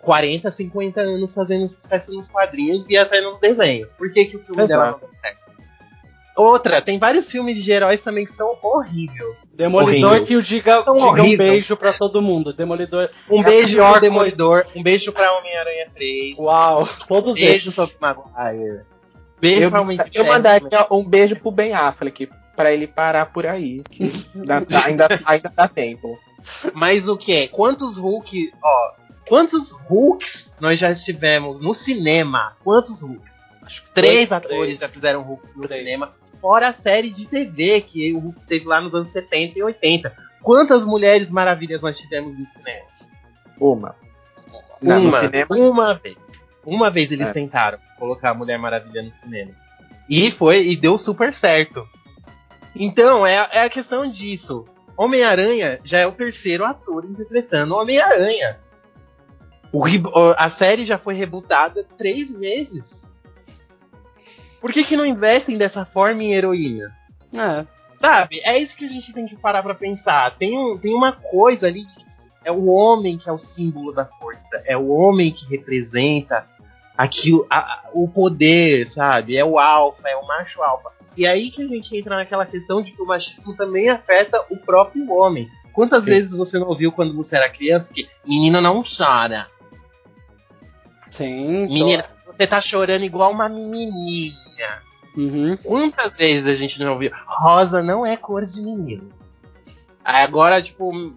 40, 50 anos fazendo sucesso nos quadrinhos e até nos desenhos. Por que, que o filme dela não certo? Outra, tem vários filmes de heróis também que são horríveis. Demolidor horrível. que o diga, um beijo pra todo mundo. Demolidor. Um É beijo pro Demolidor, um beijo pra Homem-Aranha 3. Uau, todos Beijo esses. Tobey Maguire. Beijo Eu, pra Homem eu mandaria um beijo pro Ben Affleck pra ele parar por aí. dá- dá- ainda, ainda dá tempo. Mas o que? Quantos Hulk, ó, quantos Hulks nós já estivemos no cinema? Quantos Hulks? Acho que Três dois, atores três. já fizeram Hulk no Três. cinema, fora a série de TV que o Hulk teve lá nos anos 70 e 80. Quantas Mulheres Maravilhas nós tivemos no cinema? Uma. Não, uma, cinema- uma vez. Uma vez eles É. tentaram colocar a Mulher Maravilha no cinema. E foi, e deu super certo. Então, é, é a questão disso. Homem-Aranha já é o terceiro ator interpretando Homem-Aranha. O A série já foi rebootada três vezes. Por que, que não investem dessa forma em heroína? É. Sabe? É isso que a gente tem que parar pra pensar. Tem, um, tem uma coisa ali que é o homem que é o símbolo da força. É o homem que representa aquilo, a- o poder, sabe? É o alfa, é o macho alfa. E aí que a gente entra naquela questão de que o machismo também afeta o próprio homem. Quantas Sim. vezes você não ouviu quando você era criança que menino não chora? Sim. tô- Menina, você tá chorando igual uma menininha. Uhum. Quantas vezes a gente não ouviu? Rosa não é cor de menino. Aí agora, tipo.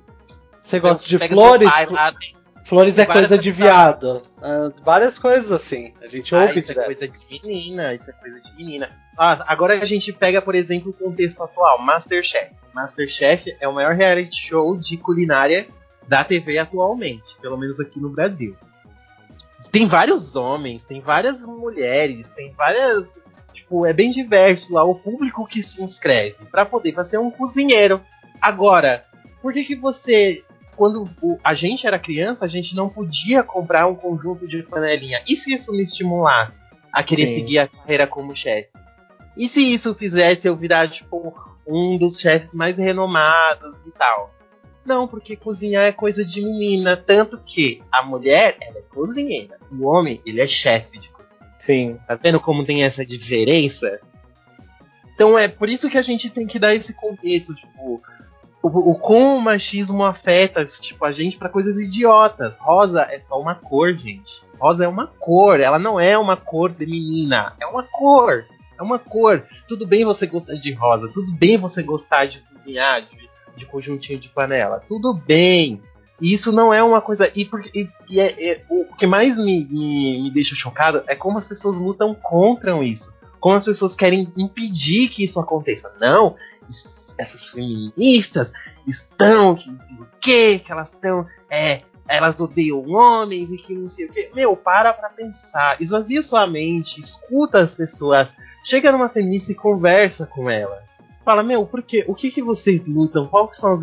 Você gosta de flores? lá, tem- Flores é várias coisa de viado. Ah, várias coisas assim. A gente Ah, ouve isso é direto. coisa de menina, isso é coisa de menina. Ah, agora a gente pega, por exemplo, o contexto atual, Masterchef. Masterchef é o maior reality show de culinária da TV atualmente, pelo menos aqui no Brasil. Tem vários homens, tem várias mulheres, tem várias. Tipo, é bem diverso lá o público que se inscreve pra poder pra ser um cozinheiro. Agora, por que que você quando a gente era criança, a gente não podia comprar um conjunto de panelinha. E se isso me estimulasse a querer Sim. seguir a carreira como chefe? E se isso fizesse eu virar, tipo, um dos chefes mais renomados e tal? Não, porque cozinhar é coisa de menina. Tanto que a mulher, ela é cozinheira. O homem, ele é chefe de cozinha. Sim. Tá vendo como tem essa diferença? Então é por isso que a gente tem que dar esse contexto, tipo, o, o como o machismo afeta, tipo, a gente pra coisas idiotas. Rosa é só uma cor, gente. Rosa é uma cor, ela não é uma cor feminina, é uma cor. É uma cor. Tudo bem você gostar de rosa, tudo bem você gostar de cozinhar, de, de conjuntinho de panela, tudo bem. E isso não é uma coisa. E, por, e, e é, é, o que mais me, me, me deixa chocado é como as pessoas lutam contra isso. Como as pessoas querem impedir que isso aconteça. Não, essas feministas estão, que o que, que elas estão, é, elas odeiam homens e que não sei o que. Meu, para pra pensar, esvazia sua mente, escuta as pessoas, chega numa feminista e conversa com ela. Fala, meu, por quê? O que, que vocês lutam? Quais são as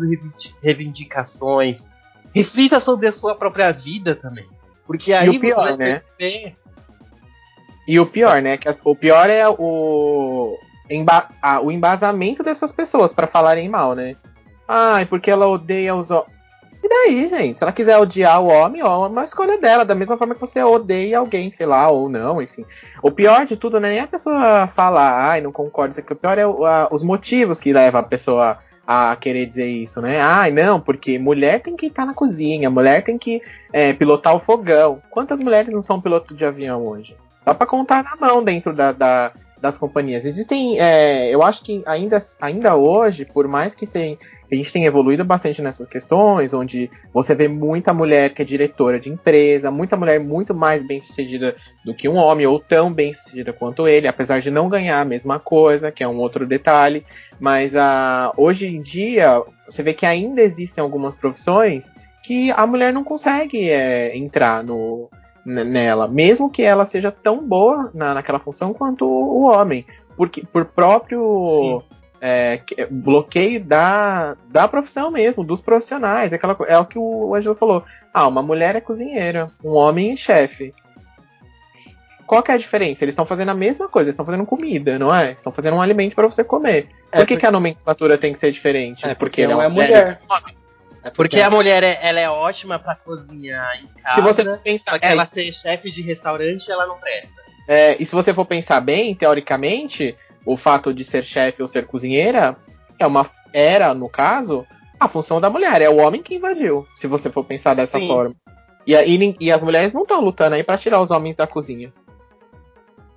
reivindicações? reflita sobre a sua própria vida também. Porque aí e o pior, né? perceber. E o pior, né? Que as, o pior é o, emba, a, o embasamento dessas pessoas para falarem mal, né? Ai, porque ela odeia os. E daí, gente? Se ela quiser odiar o homem, ó, é uma escolha dela, da mesma forma que você odeia alguém, sei lá, ou não, enfim. O pior de tudo não é nem a pessoa falar, ai, não concordo, isso aqui. O pior é a, os motivos que levam a pessoa a querer dizer isso, né? Ai, não, porque mulher tem que estar na cozinha, mulher tem que é, pilotar o fogão. Quantas mulheres não são piloto de avião hoje? Dá pra contar na mão dentro da, da das companhias. Existem, é, eu acho que ainda, ainda hoje, por mais que tem, a gente tenha evoluído bastante nessas questões, onde você vê muita mulher que é diretora de empresa, muita mulher muito mais bem sucedida do que um homem, ou tão bem sucedida quanto ele, apesar de não ganhar a mesma coisa, que é um outro detalhe. Mas uh, hoje em dia, você vê que ainda existem algumas profissões que a mulher não consegue é, entrar no, nela, mesmo que ela seja tão boa na, naquela função quanto o, homem, porque por próprio é, bloqueio da, da profissão mesmo, dos profissionais, aquela, é o que o Angelo falou. Ah, uma mulher é cozinheira, um homem é chefe. Qual que é a diferença? Eles estão fazendo a mesma coisa, estão fazendo comida, não é? Estão fazendo um alimento para você comer. É, Por que, porque... que a nomenclatura tem que ser diferente? É porque, porque não é mulher. mulher. É porque a mulher é, ela é ótima para cozinhar em casa. Se você pensar, que é, ela ser chefe de restaurante, ela não presta. É, e se você for pensar bem, teoricamente, o fato de ser chefe ou ser cozinheira é uma era, no caso, a função da mulher. É o homem que invadiu, se você for pensar dessa Sim. forma. E, e, e, as mulheres não estão lutando aí para tirar os homens da cozinha.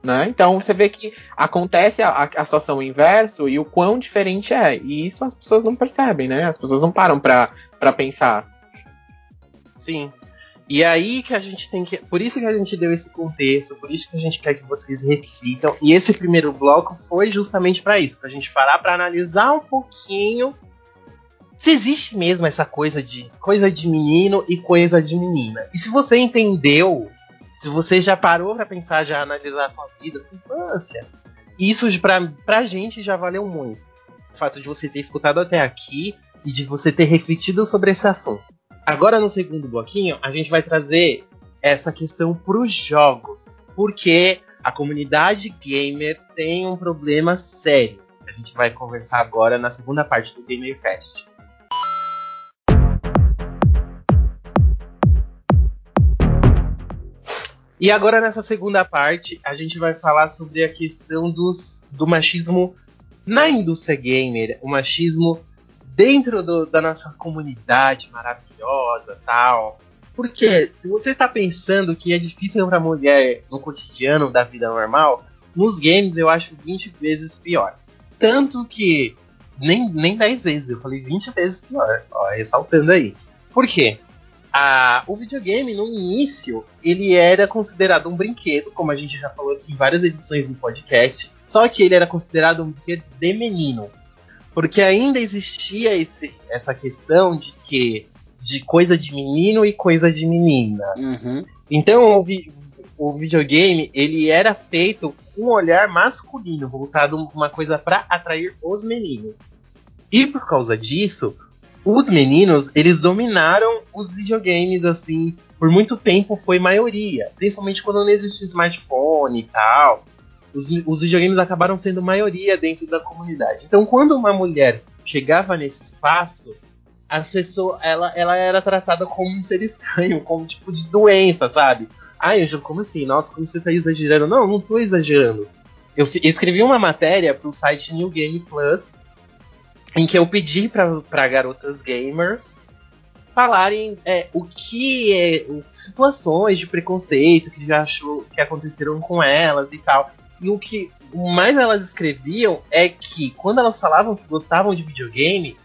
Né? Então você vê que acontece a, a, situação inverso e o quão diferente é. E isso as pessoas não percebem, né? As pessoas não param para pensar. Sim. E aí que a gente tem que. Por isso que a gente deu esse contexto, por isso que a gente quer que vocês reflitam. E esse primeiro bloco foi justamente para isso, pra gente parar para analisar um pouquinho se existe mesmo essa coisa de coisa de menino e coisa de menina. E se você entendeu se você já parou para pensar, já analisar a sua vida, a sua infância, isso pra, pra gente já valeu muito. O fato de você ter escutado até aqui e de você ter refletido sobre esse assunto. Agora, no segundo bloquinho, a gente vai trazer essa questão para os jogos. Porque a comunidade gamer tem um problema sério. A gente vai conversar agora na segunda parte do GamerCast. E agora nessa segunda parte, a gente vai falar sobre a questão dos, do machismo na indústria gamer, o machismo dentro do, da nossa comunidade maravilhosa tal. Porque se você está pensando que é difícil para mulher no cotidiano da vida normal, nos games eu acho 20 vezes pior. Tanto que nem, nem 10 vezes, eu falei 20 vezes pior, ó, ressaltando aí. Por quê? o videogame, no início, ele era considerado um brinquedo, como a gente já falou aqui em várias edições do podcast, só que ele era considerado um brinquedo de menino. Porque ainda existia esse, essa questão de que de coisa de menino e coisa de menina. Uhum. Então o, vi, o, videogame ele era feito com um olhar masculino, voltado uma coisa para atrair os meninos. E por causa disso, os meninos, eles dominaram os videogames, assim, por muito tempo foi maioria. Principalmente quando não existia smartphone e tal. Os, os videogames acabaram sendo maioria dentro da comunidade. Então, quando uma mulher chegava nesse espaço, as pessoas, ela, ela era tratada como um ser estranho, como um tipo de doença, sabe? Ai, Angelo, como assim? Nossa, como você tá exagerando? Não, não tô exagerando. Eu escrevi uma matéria pro site New Game Plus em que eu pedi para garotas gamers falarem é, o que é, situações de preconceito que já achou que aconteceram com elas e tal. E o que mais elas escreviam é que quando elas falavam que gostavam de videogame,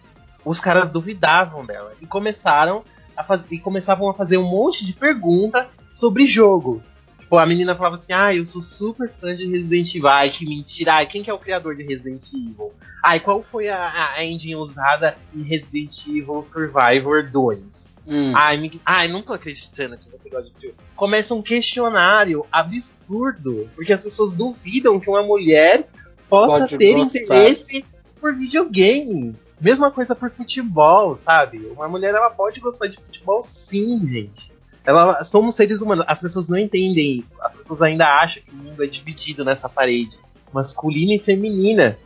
os caras duvidavam dela e começaram a fazer e começavam a fazer um monte de pergunta sobre jogo. Tipo, a menina falava assim: "Ah, eu sou super fã de Resident Evil". Ai, que mentira. Ai, quem que é o criador de Resident Evil? Ai, qual foi a, a engine usada em Resident Evil Survivor 2? Hum. Ai, me... Ai, não tô acreditando que você gosta de videogame. Começa um questionário absurdo, porque as pessoas duvidam que uma mulher possa Pode ter gostar. interesse por videogame. Mesma coisa por futebol, sabe? Uma mulher ela pode gostar de futebol sim, gente. Ela, somos seres humanos. As pessoas não entendem isso. As pessoas ainda acham que o mundo é dividido nessa parede masculina e feminina.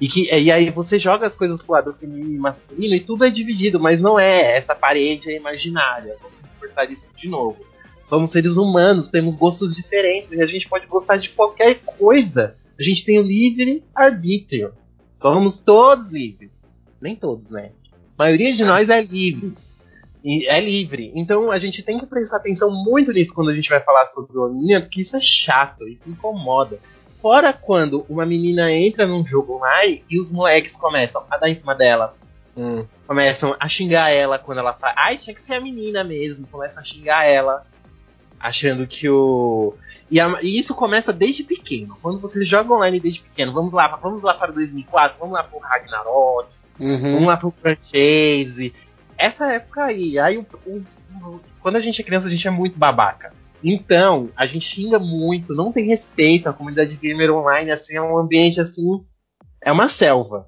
E, que, e aí você joga as coisas pro lado feminino e masculino e tudo é dividido, mas não é. Essa parede é imaginária. Vamos reforçar isso de novo. Somos seres humanos, temos gostos diferentes e a gente pode gostar de qualquer coisa. A gente tem o livre arbítrio. Somos todos livres. Nem todos, né? A maioria de nós é livres. E é livre. Então a gente tem que prestar atenção muito nisso quando a gente vai falar sobre o anime, porque isso é chato, isso incomoda. Fora quando uma menina entra num jogo online e os moleques começam a dar em cima dela, Hum. começam a xingar ela quando ela fala, ai, tinha que ser a menina mesmo, começam a xingar ela, achando que o. E, a- e isso começa desde pequeno. Quando você joga online desde pequeno, vamos lá, vamos lá para 2004, vamos lá pro Ragnarok, Vamos Uhum. lá pro franchise. Essa época aí. Aí os- quando a gente é criança, a gente é muito babaca. Então, a gente xinga muito, não tem respeito. A comunidade gamer online, assim, é um ambiente assim. É uma selva.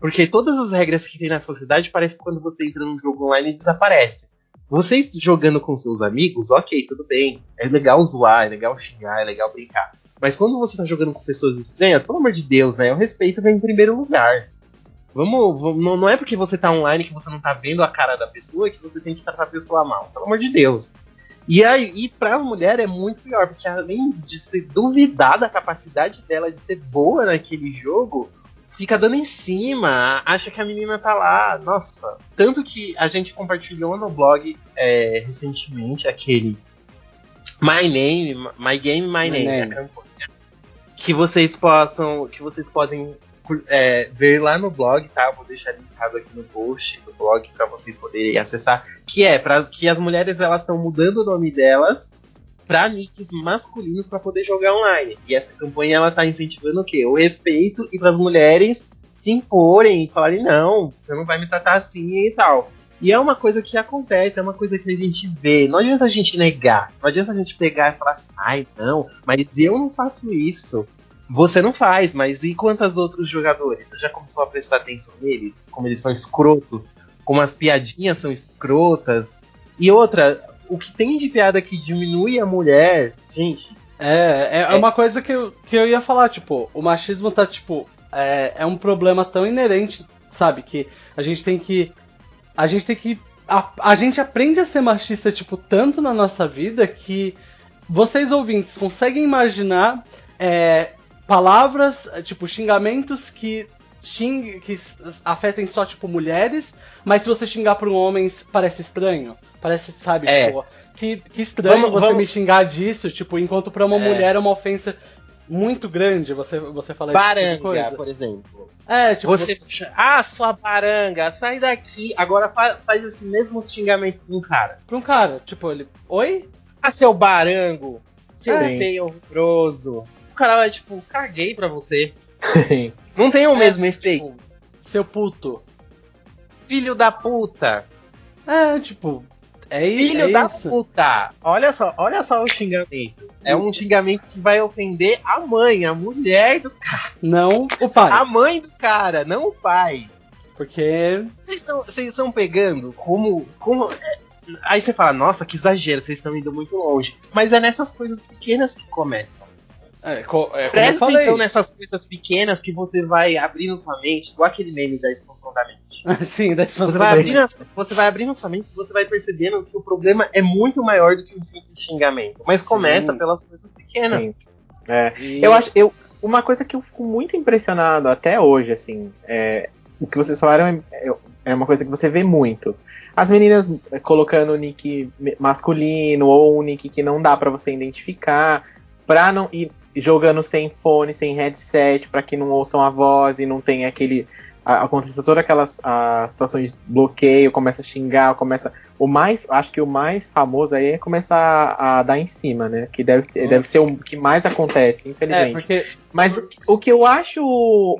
Porque todas as regras que tem na sociedade parece que quando você entra num jogo online desaparece. Vocês jogando com seus amigos, ok, tudo bem. É legal zoar, é legal xingar, é legal brincar. Mas quando você tá jogando com pessoas estranhas, pelo amor de Deus, né? O respeito vem em primeiro lugar. Vamos, vamos- não é porque você tá online que você não tá vendo a cara da pessoa que você tem que tratar a pessoa mal. Pelo amor de Deus. E aí, e pra mulher é muito pior, porque além de se duvidar da capacidade dela de ser boa naquele jogo, fica dando em cima, acha que a menina tá lá. Nossa. Tanto que a gente compartilhou no blog é, recentemente aquele My Name, My Game, My, My Name, Name. a campanha. Que vocês possam. Que vocês podem é, ver lá no blog, tá? Vou deixar linkado aqui no post do blog para vocês poderem acessar. Que é para que as mulheres elas estão mudando o nome delas para nicks masculinos para poder jogar online. E essa campanha ela tá incentivando o quê? O respeito e para as mulheres se imporem falarem não, você não vai me tratar assim e tal. E é uma coisa que acontece, é uma coisa que a gente vê. Não adianta a gente negar. Não adianta a gente pegar e falar assim, ai não, mas eu não faço isso. Você não faz, mas e quantos outros jogadores? Você já começou a prestar atenção neles? Como eles são escrotos? Como as piadinhas são escrotas? E outra, o que tem de piada que diminui a mulher, gente, É, é, é uma coisa que eu, que eu ia falar, tipo, o machismo tá, tipo, é, é um problema tão inerente, sabe, que a gente tem que. A gente tem que. A, a gente aprende a ser machista, tipo, tanto na nossa vida que vocês ouvintes conseguem imaginar é, palavras, é, tipo, xingamentos que xing, que afetem só, tipo, mulheres, mas se você xingar pra um homem parece estranho. Parece, sabe, É. tipo, que, que estranho Vamos- você vamos- me xingar disso, tipo, enquanto pra uma É. mulher é uma ofensa muito grande você, você falar tipo baranga, coisa. por exemplo. É, tipo, Você, ah, sua baranga, sai daqui. Agora fa- faz esse mesmo xingamento com um cara. pra um cara, tipo, ele. Oi? Ah, seu barango, seu É. feio horroroso. O cara vai, tipo, caguei pra você. Não tem o mesmo É, efeito. tipo, seu puto. Filho da puta. É, tipo. É, Filho é da isso. puta. Olha só, olha só o xingamento. É um xingamento que vai ofender a mãe, a mulher do Não o a pai. mãe do cara, não o pai. Porque. Vocês estão, pegando como. como é, Aí você fala, nossa, que exagero, vocês estão indo muito longe. Mas é nessas coisas pequenas que começam. É, co- é como eu Presta falei. atenção nessas coisas pequenas que você vai abrindo sua mente, igual aquele meme da expansão da mente. Sim, da expansão Você vai, da abrindo, a- você vai abrindo sua mente e você vai percebendo que o problema é muito maior do que um simples xingamento. Mas Sim. começa pelas coisas pequenas. Sim. É. E- Eu acho, eu, uma coisa que eu fico muito impressionado até hoje, assim, é, o que vocês falaram é, é uma coisa que você vê muito. As meninas é, colocando o nick masculino ou um nick que não dá pra você identificar, pra não e jogando sem fone, sem headset, para que não ouçam a voz e não tenha aquele aconteceu todas aquelas a, situações de bloqueio, começa a xingar, começa. O mais, acho que o mais famoso aí é começar a, a dar em cima, né? Que deve, hum. deve ser o que mais acontece, infelizmente. É, porque... Mas o, o que eu acho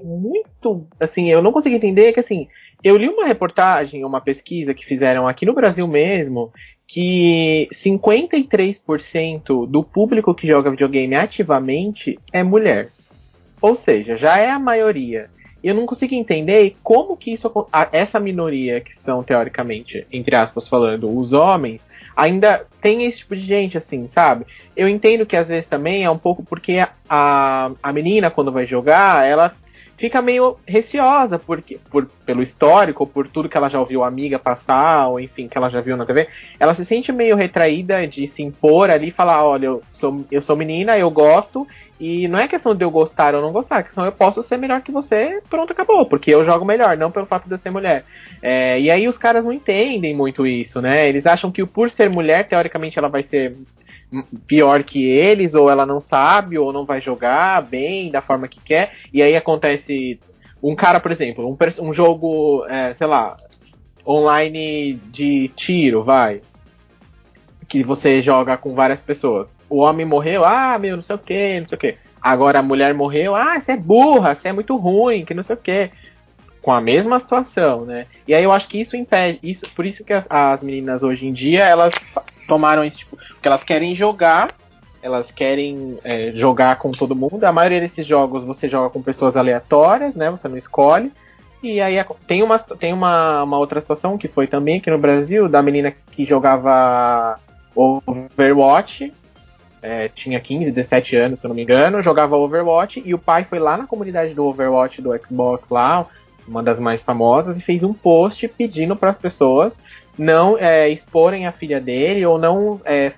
muito, assim, eu não consigo entender é que assim, eu li uma reportagem, uma pesquisa que fizeram aqui no Brasil mesmo, que 53% do público que joga videogame ativamente é mulher. Ou seja, já é a maioria. Eu não consigo entender como que isso, essa minoria, que são teoricamente, entre aspas falando, os homens, ainda tem esse tipo de gente, assim, sabe? Eu entendo que às vezes também é um pouco porque a, a menina, quando vai jogar, ela fica meio receosa porque, por, pelo histórico, por tudo que ela já ouviu a amiga passar, ou enfim, que ela já viu na TV, ela se sente meio retraída de se impor ali e falar, olha, eu sou, eu sou menina, eu gosto, e não é questão de eu gostar ou não gostar, é questão eu posso ser melhor que você, pronto, acabou, porque eu jogo melhor, não pelo fato de eu ser mulher. É, e aí os caras não entendem muito isso, né? Eles acham que por ser mulher, teoricamente ela vai ser pior que eles, ou ela não sabe, ou não vai jogar bem da forma que quer, e aí acontece um cara, por exemplo, um, um jogo, é, sei lá, online de tiro, vai, que você joga com várias pessoas o homem morreu, ah, meu, não sei o que, não sei o que. Agora a mulher morreu, ah, você é burra, você é muito ruim, que não sei o que. Com a mesma situação, né? E aí eu acho que isso impede, isso, por isso que as, as meninas hoje em dia, elas tomaram esse tipo, porque elas querem jogar, elas querem é, jogar com todo mundo. A maioria desses jogos você joga com pessoas aleatórias, né? Você não escolhe. E aí tem uma, tem uma, uma outra situação que foi também aqui no Brasil, da menina que jogava Overwatch, é, tinha 15, 17 anos, se eu não me engano, jogava Overwatch e o pai foi lá na comunidade do Overwatch do Xbox lá, uma das mais famosas, e fez um post pedindo para as pessoas não é, exporem a filha dele ou não é,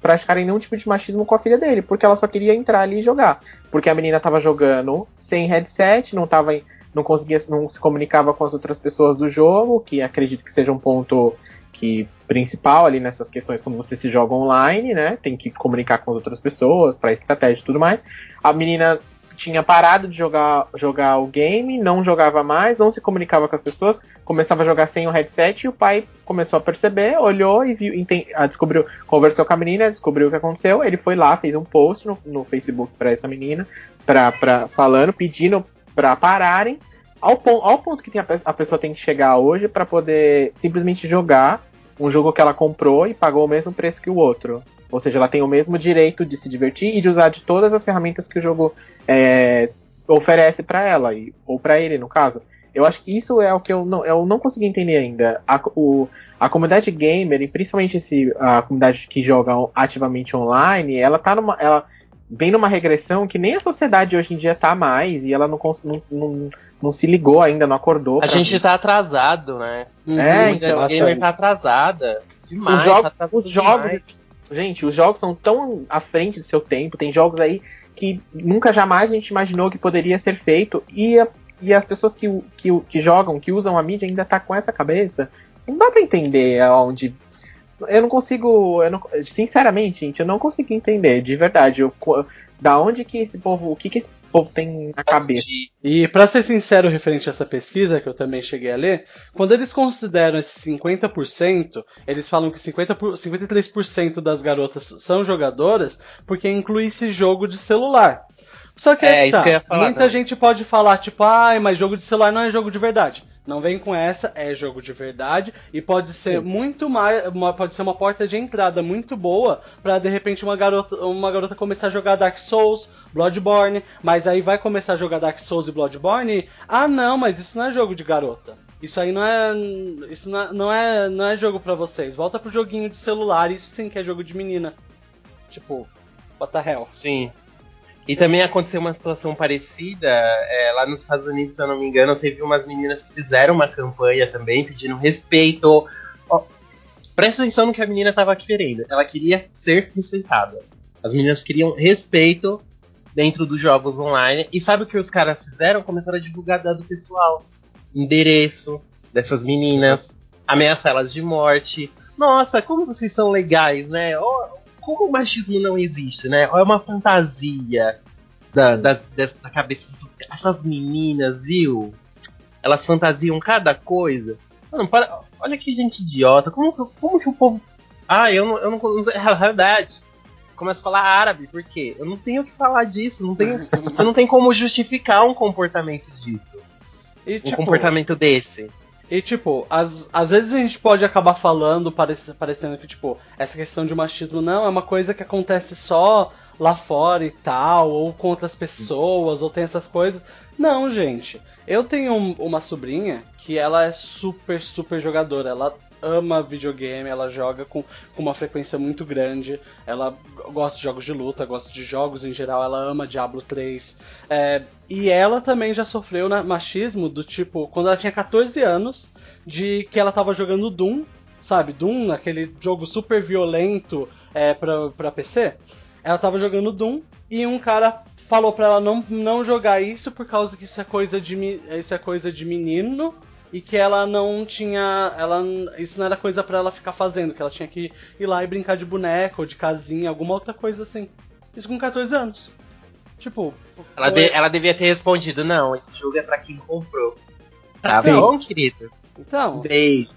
praticarem nenhum tipo de machismo com a filha dele, porque ela só queria entrar ali e jogar. Porque a menina estava jogando sem headset, não tava, não conseguia, não se comunicava com as outras pessoas do jogo, que acredito que seja um ponto que principal ali nessas questões quando você se joga online, né? Tem que comunicar com outras pessoas para estratégia e tudo mais. A menina tinha parado de jogar, jogar o game, não jogava mais, não se comunicava com as pessoas, começava a jogar sem o headset e o pai começou a perceber, olhou e viu, a, descobriu, conversou com a menina, descobriu o que aconteceu, ele foi lá, fez um post no, no Facebook para essa menina, pra, pra, falando, pedindo para pararem, ao, pon ao ponto que a, a pessoa tem que chegar hoje para poder simplesmente jogar um jogo que ela comprou e pagou o mesmo preço que o outro. Ou seja, ela tem o mesmo direito de se divertir e de usar de todas as ferramentas que o jogo é, oferece para ela, e, ou para ele, no caso. Eu acho que isso é o que eu não, eu não consegui entender ainda. A, o, a comunidade gamer, e principalmente esse, a comunidade que joga ativamente online, ela tá numa. Ela vem numa regressão que nem a sociedade hoje em dia tá mais, e ela não, não, não não se ligou ainda, não acordou. A gente ver. tá atrasado, né? Uhum, é, então. A gamer tá atrasada. Demais, os jogos, tá os jogos gente, os jogos estão tão à frente do seu tempo. Tem jogos aí que nunca jamais a gente imaginou que poderia ser feito. E, a, e as pessoas que, que, que jogam, que usam a mídia, ainda tá com essa cabeça. Não dá pra entender aonde. Eu não consigo. Eu não, sinceramente, gente, eu não consigo entender, de verdade. Eu, da onde que esse povo. O que, que esse povo tem na cabeça. E para ser sincero referente a essa pesquisa, que eu também cheguei a ler, quando eles consideram esses 50%, eles falam que 50 por, 53% das garotas são jogadoras, porque inclui esse jogo de celular. Só que, é, tá, que falar, muita gente pode falar, tipo, ai, mas jogo de celular não é jogo de verdade. Não vem com essa, é jogo de verdade e pode ser Sim. muito mais, uma, pode ser uma porta de entrada muito boa para de repente uma garota, uma garota começar a jogar Dark Souls, Bloodborne, mas aí vai começar a jogar Dark Souls e Bloodborne, e, ah não, mas isso não é jogo de garota. Isso aí não é, isso não é, não é, não é jogo para vocês. Volta pro joguinho de celular, isso sim que é jogo de menina. Tipo, what the hell. Sim. E também aconteceu uma situação parecida é, lá nos Estados Unidos, se eu não me engano, teve umas meninas que fizeram uma campanha também pedindo respeito. Oh, presta atenção no que a menina estava querendo. Ela queria ser respeitada. As meninas queriam respeito dentro dos jogos online. E sabe o que os caras fizeram? Começaram a divulgar dado pessoal, endereço dessas meninas, ameaçar elas de morte. Nossa, como vocês são legais, né? Oh, como o machismo não existe, né? Ou é uma fantasia. da, das, das- da cabeça dessas meninas, viu? Elas fantasiam cada coisa. Mano, para, olha que gente idiota. Como, que- como que o povo. Ah, eu não, eu não, não sei. É a realidade. Começa a falar árabe, por quê? Eu não tenho o que falar disso. Não tenho, você não tem como justificar um comportamento disso. E, Um tipo, comportamento desse. E, tipo, às, às vezes a gente pode acabar falando, parece, parecendo que, tipo, essa questão de machismo não é uma coisa que acontece só lá fora e tal, ou com outras pessoas, ou tem essas coisas. Não, gente. Eu tenho um- uma sobrinha que ela é super, super jogadora. Ela ama videogame, ela joga com, com uma frequência muito grande. Ela gosta de jogos de luta, gosta de jogos em geral, ela ama Diablo 3. É, e ela também já sofreu na- machismo do tipo, quando ela tinha 14 anos, de que ela tava jogando Doom, sabe? Doom, aquele jogo super violento é, pra, pra PC. Ela tava jogando Doom e um cara falou pra ela não, não jogar isso por causa que isso é coisa de, isso é coisa de menino e que ela não tinha. Ela, isso não era coisa pra ela ficar fazendo, que ela tinha que ir lá e brincar de boneca ou de casinha, alguma outra coisa assim. Isso com 14 anos. Tipo. Ela, foi- de- ela devia ter respondido: não, esse jogo é pra quem comprou. Tá Sim. bom, querido? Um Então, beijo.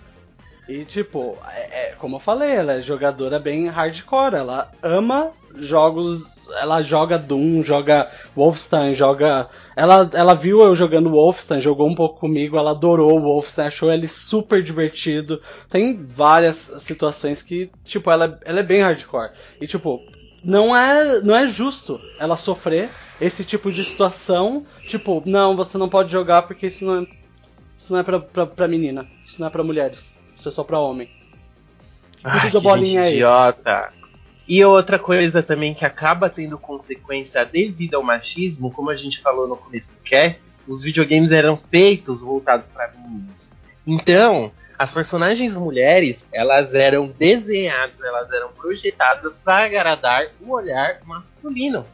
E tipo, é, é, como eu falei, ela é jogadora bem hardcore, ela ama jogos, ela joga Doom, joga Wolfenstein, joga. Ela, ela viu eu jogando Wolfenstein, jogou um pouco comigo, ela adorou o Wolfenstein, achou ele super divertido. Tem várias situações que, tipo, ela, ela é bem hardcore. E tipo, não é, não é justo ela sofrer esse tipo de situação, tipo, não, você não pode jogar porque isso não é, isso não é pra, pra, pra menina, isso não é pra mulheres. Isso é só pra homem. Ai, de que bolinha é gente esse? idiota. E outra coisa também que acaba tendo consequência devido ao machismo, como a gente falou no começo do cast, os videogames eram feitos voltados para meninos. Então, as personagens mulheres, elas eram desenhadas, elas eram projetadas para agradar o olhar masculino.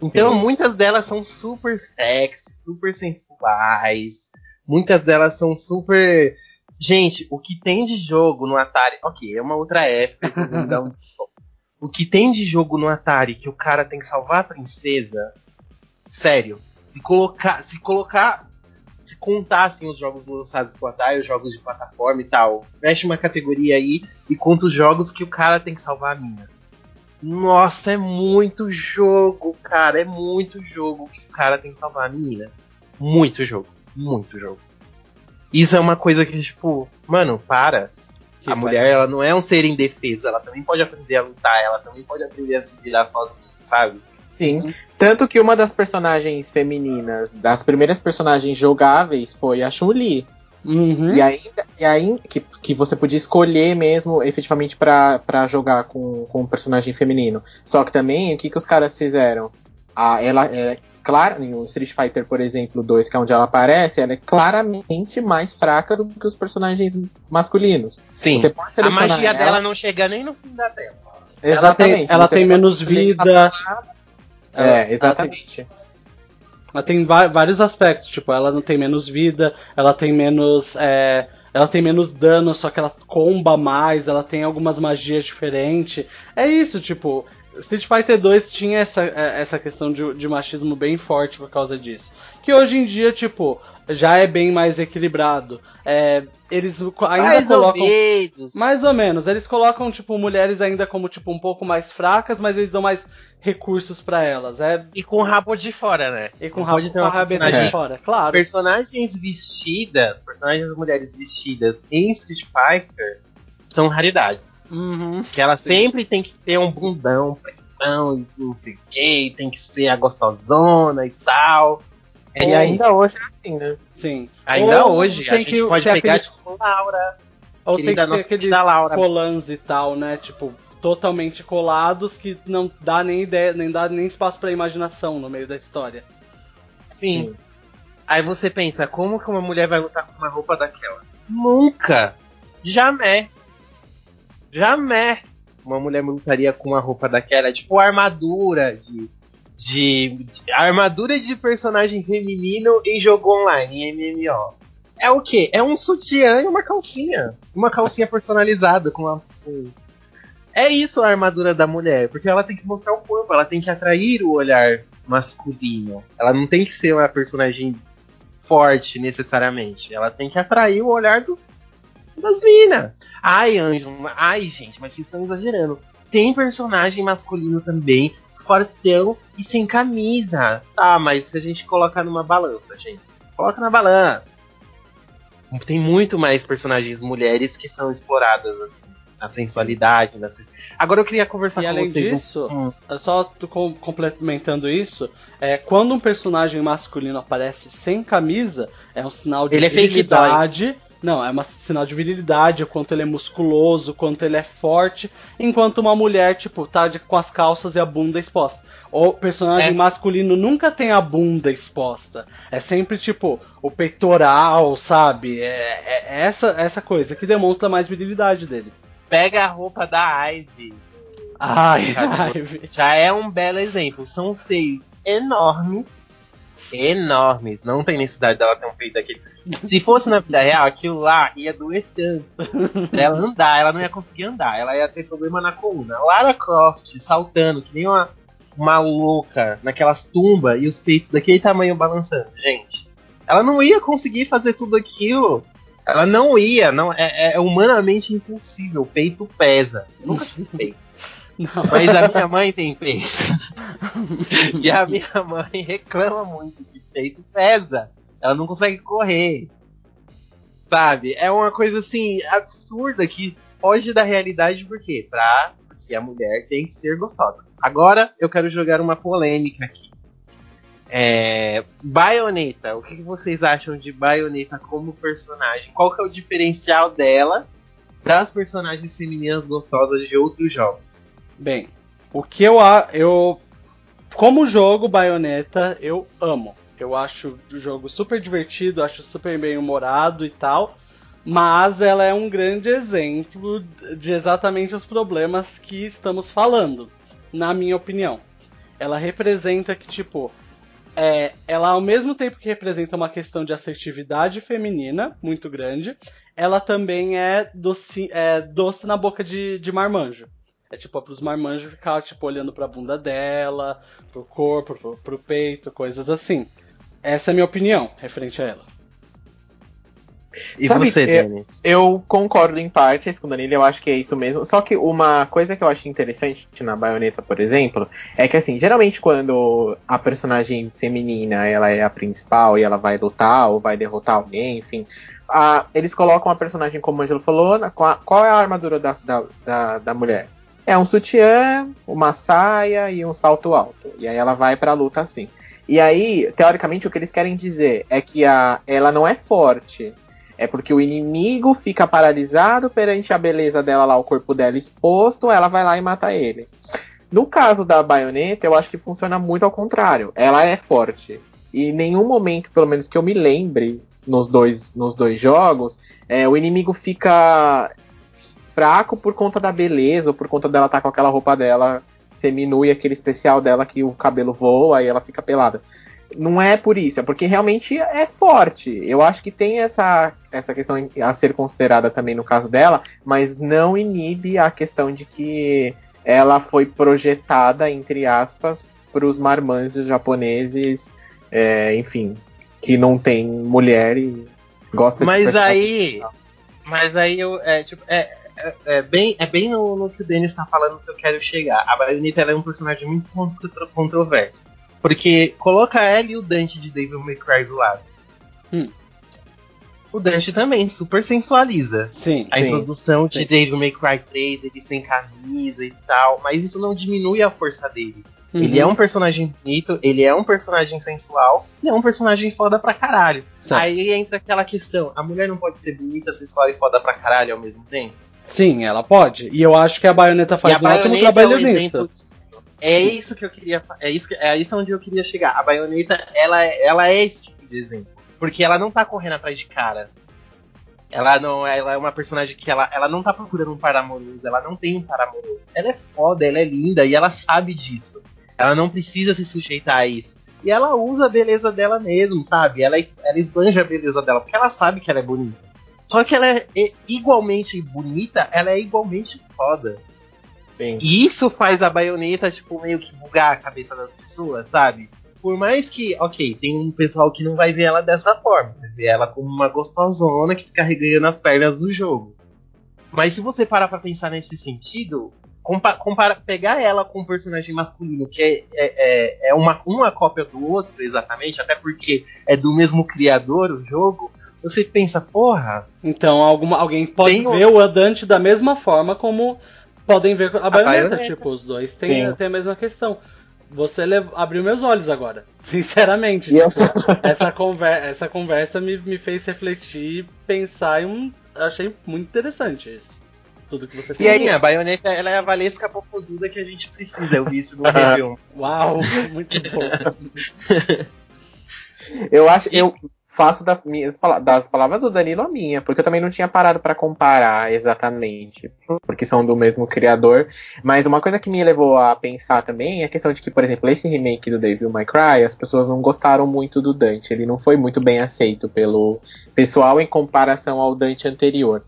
Então, Sim. muitas delas são super sexy, super sensuais. Muitas delas são super Gente, o que tem de jogo no Atari. Ok, é uma outra época. então o que tem de jogo no Atari que o cara tem que salvar a princesa. Sério. Se colocar. Se colocar. Se contassem os jogos lançados pro Atari, os jogos de plataforma e tal. Fecha uma categoria aí e conta os jogos que o cara tem que salvar a mina. Nossa, é muito jogo, cara. É muito jogo que o cara tem que salvar a menina. Muito jogo. Muito jogo. Isso é uma coisa que, tipo, mano, para. Que a faz- mulher, ela não é um ser indefeso. Ela também pode aprender a lutar. Ela também pode aprender a se virar sozinha, sabe? Sim. Tanto que uma das personagens femininas, das primeiras personagens jogáveis, foi a Chun-Li. Uhum. E ainda, e ainda que, que você podia escolher mesmo, efetivamente, pra, pra jogar com, com um personagem feminino. Só que também, o que, que os caras fizeram? Ah, ela é claro, no Street Fighter, por exemplo, 2, que é onde ela aparece, ela é claramente mais fraca do que os personagens masculinos. Sim. Você pode A magia ela- dela não chega nem no fim da tela. Ela tem, Exatamente. ela tem pode menos escolher- vida. Ela- É, exatamente. Ela tem va- vários aspectos, tipo, ela não tem menos vida, ela tem menos. é, ela tem menos dano, só que ela comba mais, ela tem algumas magias diferentes. É isso, tipo. Street Fighter 2 tinha essa, é, essa questão de, de machismo bem forte por causa disso. Que hoje em dia, tipo, já é bem mais equilibrado. É, eles ainda Mais colocam. ou menos. Mais ou menos. Eles colocam, tipo, mulheres ainda como, tipo, um pouco mais fracas, mas eles dão mais recursos pra elas. É, E com o rabo de fora, né? e com Não rabo com a rabeta de fora, claro. Personagens vestidas, personagens mulheres vestidas em Street Fighter são raridades. Uhum. Que ela sempre tem que ter um bundão, pretão e não sei o que, tem que ser a gostosona e tal. E É ainda hoje é assim, né? Sim. Ainda Ou hoje, a gente que pode pegar aqueles- tipo Laura. Ou tem que ter aqueles Laura. colãs e tal, né? Tipo, totalmente colados que não dá nem ideia, nem dá nem espaço pra imaginação no meio da história. Sim. Aí você pensa, como que uma mulher vai lutar com uma roupa daquela? Nunca! Jamais! Jamais uma mulher lutaria com uma roupa daquela. Tipo armadura de, de, de- armadura de personagem feminino em jogo online, em MMO. É o quê? É um sutiã e uma calcinha. Uma calcinha personalizada com uma. com- É isso a armadura da mulher, porque ela tem que mostrar o corpo, ela tem que atrair o olhar masculino. Ela não tem que ser uma personagem forte necessariamente. Ela tem que atrair o olhar dos, das minas. Ai, Anjo, ai, gente, mas vocês estão exagerando. Tem personagem masculino também, fortão e sem camisa. Tá, mas se a gente colocar numa balança, gente. Coloca na balança. Tem muito mais personagens mulheres que são exploradas, assim. Na sensualidade. Na... Agora eu queria conversar E com além vocês. disso, Hum. só complementando isso, é, quando um personagem masculino aparece sem camisa, é um sinal de Ele é. Não, é um sinal de virilidade, o quanto ele é musculoso, o quanto ele é forte, enquanto uma mulher, tipo, tá de- com as calças e a bunda exposta. O personagem É. masculino nunca tem a bunda exposta. É sempre, tipo, o peitoral, sabe? É, é essa, essa coisa que demonstra mais virilidade dele. Pega a roupa da Ivy. Ai, Sabe, ai, Já é um belo exemplo. São seis enormes. Enormes. Não tem necessidade dela ter um peito daquele. Se fosse na vida real, aquilo lá ia doer tanto. Pra ela andar, ela não ia conseguir andar. Ela ia ter problema na coluna. Lara Croft saltando, que nem uma, uma louca naquelas tumbas e os peitos daquele tamanho balançando. Gente, ela não ia conseguir fazer tudo aquilo. Ela não ia, não é, é humanamente impossível. O peito pesa. Eu nunca tive peito. Não. Mas a minha mãe tem peito. e a minha mãe reclama muito que peito pesa. Ela não consegue correr. Sabe? É uma coisa assim absurda que foge da realidade por quê? Pra, a mulher tem que ser gostosa. Agora eu quero jogar uma polêmica aqui. É, Bayonetta, o que vocês acham de Bayonetta como personagem? Qual que é o diferencial dela das personagens femininas gostosas de outros jogos? Bem, o que eu eu como jogo Bayonetta, eu amo. Eu acho o jogo super divertido, acho super bem humorado e tal. Mas ela é um grande exemplo de exatamente os problemas que estamos falando, na minha opinião. Ela representa que, tipo, é, ela ao mesmo tempo que representa uma questão de assertividade feminina muito grande, ela também é doce, é doce na boca de, de marmanjo. É tipo, pros marmanjos ficar, tipo, olhando pra bunda dela, pro corpo, pro, pro peito, coisas assim. Essa é a minha opinião referente a ela. E Sabe, você, é- Denis? Eu concordo em partes com o Danilo, eu acho que é isso mesmo. Só que uma coisa que eu acho interessante na baioneta, por exemplo, é que assim, geralmente quando a personagem feminina ela é a principal e ela vai lutar ou vai derrotar alguém, enfim, a- eles colocam a personagem, como o Angelo falou, na- qual, qual é a armadura da, da, da, da mulher? É um sutiã, uma saia e um salto alto. E aí ela vai pra luta assim. E aí, teoricamente, o que eles querem dizer é que a, ela não é forte. É porque o inimigo fica paralisado perante a beleza dela lá, o corpo dela exposto, ela vai lá e mata ele. No caso da baioneta, eu acho que funciona muito ao contrário. Ela é forte. E em nenhum momento, pelo menos que eu me lembre, nos dois, nos dois jogos, é, o inimigo fica fraco por conta da beleza, ou por conta dela estar com aquela roupa dela seminua e aquele especial dela que o cabelo voa e ela fica pelada. Não é por isso, é porque realmente é forte. Eu acho que tem essa, essa questão a ser considerada também no caso dela, mas não inibe a questão de que ela foi projetada, entre aspas, para os marmanjos japoneses, é, enfim, que não tem mulher e gosta de Mas personagem aí. Mas aí eu. É, tipo, é, é, é bem, é bem no, no que o Denis tá falando que eu quero chegar. A Bayonetta é um personagem muito contro- controverso. Porque coloca ela e o Dante de Devil May Cry do lado. Hum. O Dante também super sensualiza. Sim. A Sim, introdução de sim. Devil May Cry 3, ele sem camisa e tal. Mas isso não diminui a força dele. Uhum. Ele é um personagem bonito, ele é um personagem sensual, e é um personagem foda pra caralho. Certo. Aí entra aquela questão: a mulher não pode ser bonita, sensual e foda pra caralho ao mesmo tempo? Sim, ela pode. E eu acho que a Bayonetta faz e um ótimo trabalho é um nisso. É isso que eu queria. É isso, que, é isso onde eu queria chegar. A Bayonetta, ela, ela é esse tipo de exemplo. Porque ela não tá correndo atrás de cara. Ela não, ela é uma personagem que ela, ela não tá procurando um par amoroso, ela não tem um par amoroso. Ela é foda, ela é linda e ela sabe disso. Ela não precisa se sujeitar a isso. E ela usa a beleza dela mesmo, sabe? Ela, ela esbanja a beleza dela, porque ela sabe que ela é bonita. Só que ela é, igualmente bonita, ela é igualmente foda. Sim. E isso faz a baioneta, tipo, meio que bugar a cabeça das pessoas, sabe? Por mais que, ok, tem um pessoal que não vai ver ela dessa forma, vai ver ela como uma gostosona que fica regando as pernas do jogo. Mas se você parar pra pensar nesse sentido, compa compara, pegar ela com um personagem masculino que é, é, é, é uma, uma cópia do outro, exatamente, até porque é do mesmo criador o jogo, você pensa, porra, Então alguma, alguém pode Tem um- ver o Andante da mesma forma como podem ver a baioneta. baioneta. Tipo, os dois têm, a mesma questão. Você lev- abriu meus olhos agora. Sinceramente. Eu- tipo, essa, conver essa conversa me, me fez refletir, pensar e um, achei muito interessante isso. Tudo que você e aí a baioneta ela é a Valesca popozuda que a gente precisa. Eu vi isso no review. Uau, muito bom. Eu acho, eu Isso. Faço das minhas das palavras do Danilo a minha, porque eu também não tinha parado pra comparar exatamente, porque são do mesmo criador. Mas uma coisa que me levou a pensar também é a questão de que, por exemplo, esse remake do Devil May Cry, as pessoas não gostaram muito do Dante. Ele não foi muito bem aceito pelo pessoal em comparação ao Dante anterior.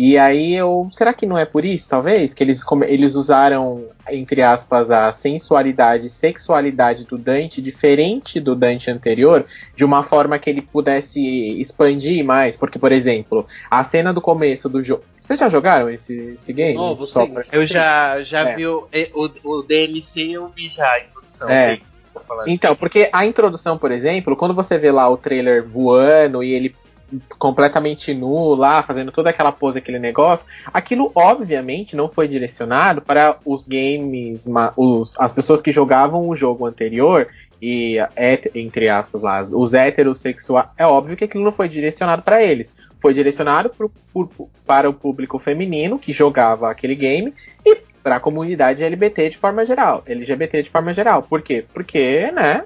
E aí eu. Será que não é por isso, talvez? Que eles, eles usaram, entre aspas, a sensualidade e sexualidade do Dante, diferente do Dante anterior, de uma forma que ele pudesse expandir mais. Porque, por exemplo, a cena do começo do jogo. Vocês já jogaram esse, esse game? Novo, Só sim. pra- Eu já, já É. vi o, o, o DLC, eu vi já a introdução. É. Então, porque a introdução, por exemplo, quando você vê lá o trailer voando e ele completamente nu lá, fazendo toda aquela pose, aquele negócio, aquilo obviamente não foi direcionado para os games, os, as pessoas que jogavam o jogo anterior e het- entre aspas lá, os heterossexuais, é óbvio que aquilo não foi direcionado para eles. Foi direcionado pro- pro- para o público feminino que jogava aquele game e para a comunidade LGBT de forma geral, LGBT de forma geral. Por quê? Porque, né,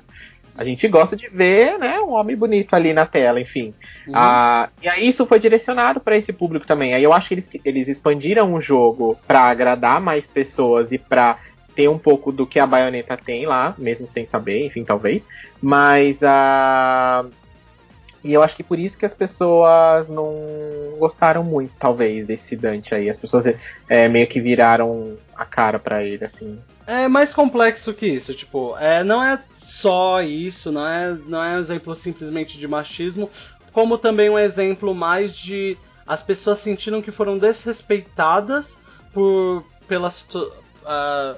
a gente gosta de ver, né, um homem bonito ali na tela, enfim. Uhum. Ah, e aí isso foi direcionado para esse público também. Aí eu acho que eles, eles expandiram o jogo para agradar mais pessoas e para ter um pouco do que a baioneta tem lá, mesmo sem saber, enfim, talvez. Mas a e eu acho que por isso que as pessoas não gostaram muito, talvez, desse Dante aí. As pessoas é, meio que viraram a cara pra ele, assim. É mais complexo que isso, tipo, é, não é só isso, não é, não é um exemplo simplesmente de machismo, como também um exemplo mais de as pessoas sentiram que foram desrespeitadas por pela ah,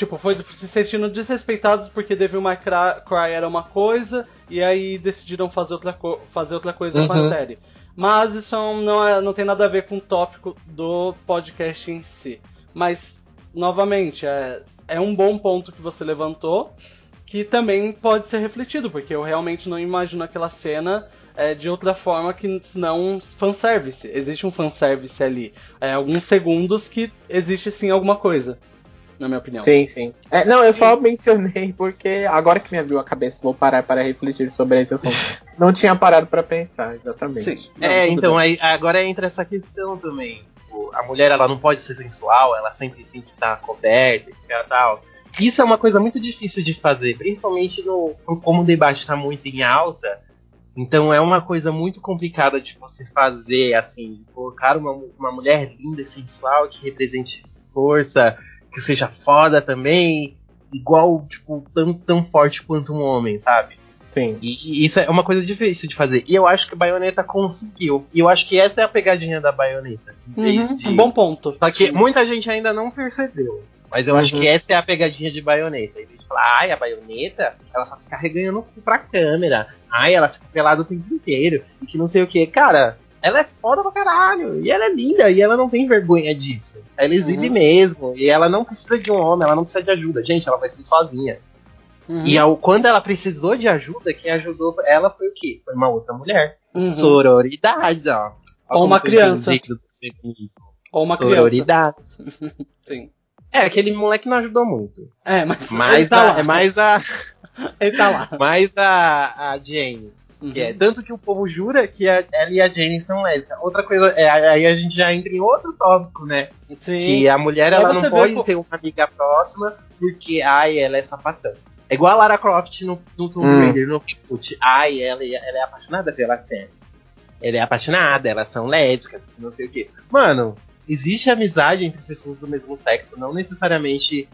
tipo, foi se sentindo desrespeitadas porque Devil May Cry era uma coisa e aí decidiram fazer outra, fazer outra coisa com a Uhum. série. Mas isso não, é, não tem nada a ver com o tópico do podcast em si. Mas, novamente, é, é um bom ponto que você levantou, que também pode ser refletido, porque eu realmente não imagino aquela cena é, de outra forma que um fanservice. Existe um fanservice ali. É, alguns segundos que existe sim alguma coisa, na minha opinião. Sim, sim. É, não, eu só mencionei porque agora que me abriu a cabeça, vou parar para refletir sobre esse assunto. Não tinha parado para pensar, exatamente. Sim. Não, É, então aí, agora entra essa questão também. A mulher ela não pode ser sensual, ela sempre tem que estar coberta e tal. Isso é uma coisa muito difícil de fazer, principalmente no, como o debate está muito em alta. Então é uma coisa muito complicada de você fazer, assim, colocar uma, uma mulher linda e sensual que represente força, que seja foda também, igual, tipo, tão, tão forte quanto um homem, sabe? Sim. E, e isso é uma coisa difícil de fazer. E eu acho que a baioneta conseguiu. E eu acho que essa é a pegadinha da baioneta. Uhum, de... Um bom ponto. Só que muita gente ainda não percebeu. Mas eu acho Uhum. que essa é a pegadinha de baioneta. De falar, ai, a baioneta, ela só fica reganhando pra câmera. Ai, ela fica pelada o tempo inteiro. E que não sei o que. Cara, ela é foda pra caralho. E ela é linda. E ela não tem vergonha disso. Ela exibe Uhum. mesmo. E ela não precisa de um homem. Ela não precisa de ajuda. Gente, ela vai ser sozinha. Uhum. E ao, quando ela precisou de ajuda, quem ajudou ela foi o quê? Foi uma outra mulher. Uhum. Sororidade, ó. Ou uma criança. Ou uma criança. Sororidade. Sim. É, aquele moleque não ajudou muito. É, mas, Mas tá a, lá. é mais a, Ele tá lá. mais a, a Jane. Uhum. Que é, tanto que o povo jura que a, ela e a Jane são lésbicas. Outra coisa, é, aí a gente já entra em outro tópico, né? Sim. Que a mulher Pra ela não pode ter uma amiga próxima porque, ai, ela é sapatão. É igual a Lara Croft no, no Tomb Hum. Raider, no reboot. Ai, ela, é- ela é apaixonada pela série. Ela é apaixonada, elas são lésbicas, não sei o quê. Mano, existe amizade entre pessoas do mesmo sexo, não necessariamente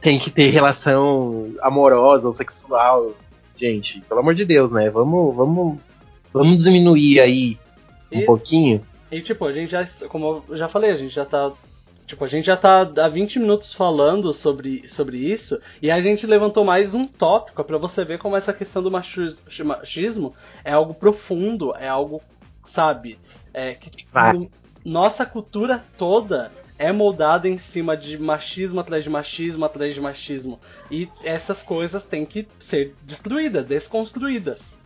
tem que ter relação amorosa ou sexual. Gente, pelo amor de Deus, né? Vamos, vamos, vamos diminuir aí um Isso. pouquinho. E tipo, a gente já, como eu já falei, a gente já tá. Tipo, a gente já tá há 20 minutos falando sobre, sobre isso, e a gente levantou mais um tópico pra você ver como essa questão do machismo, é algo profundo, é algo, sabe, é, que no- nossa cultura toda é moldada em cima de machismo atrás de machismo atrás de machismo. E essas coisas têm que ser destruídas, desconstruídas.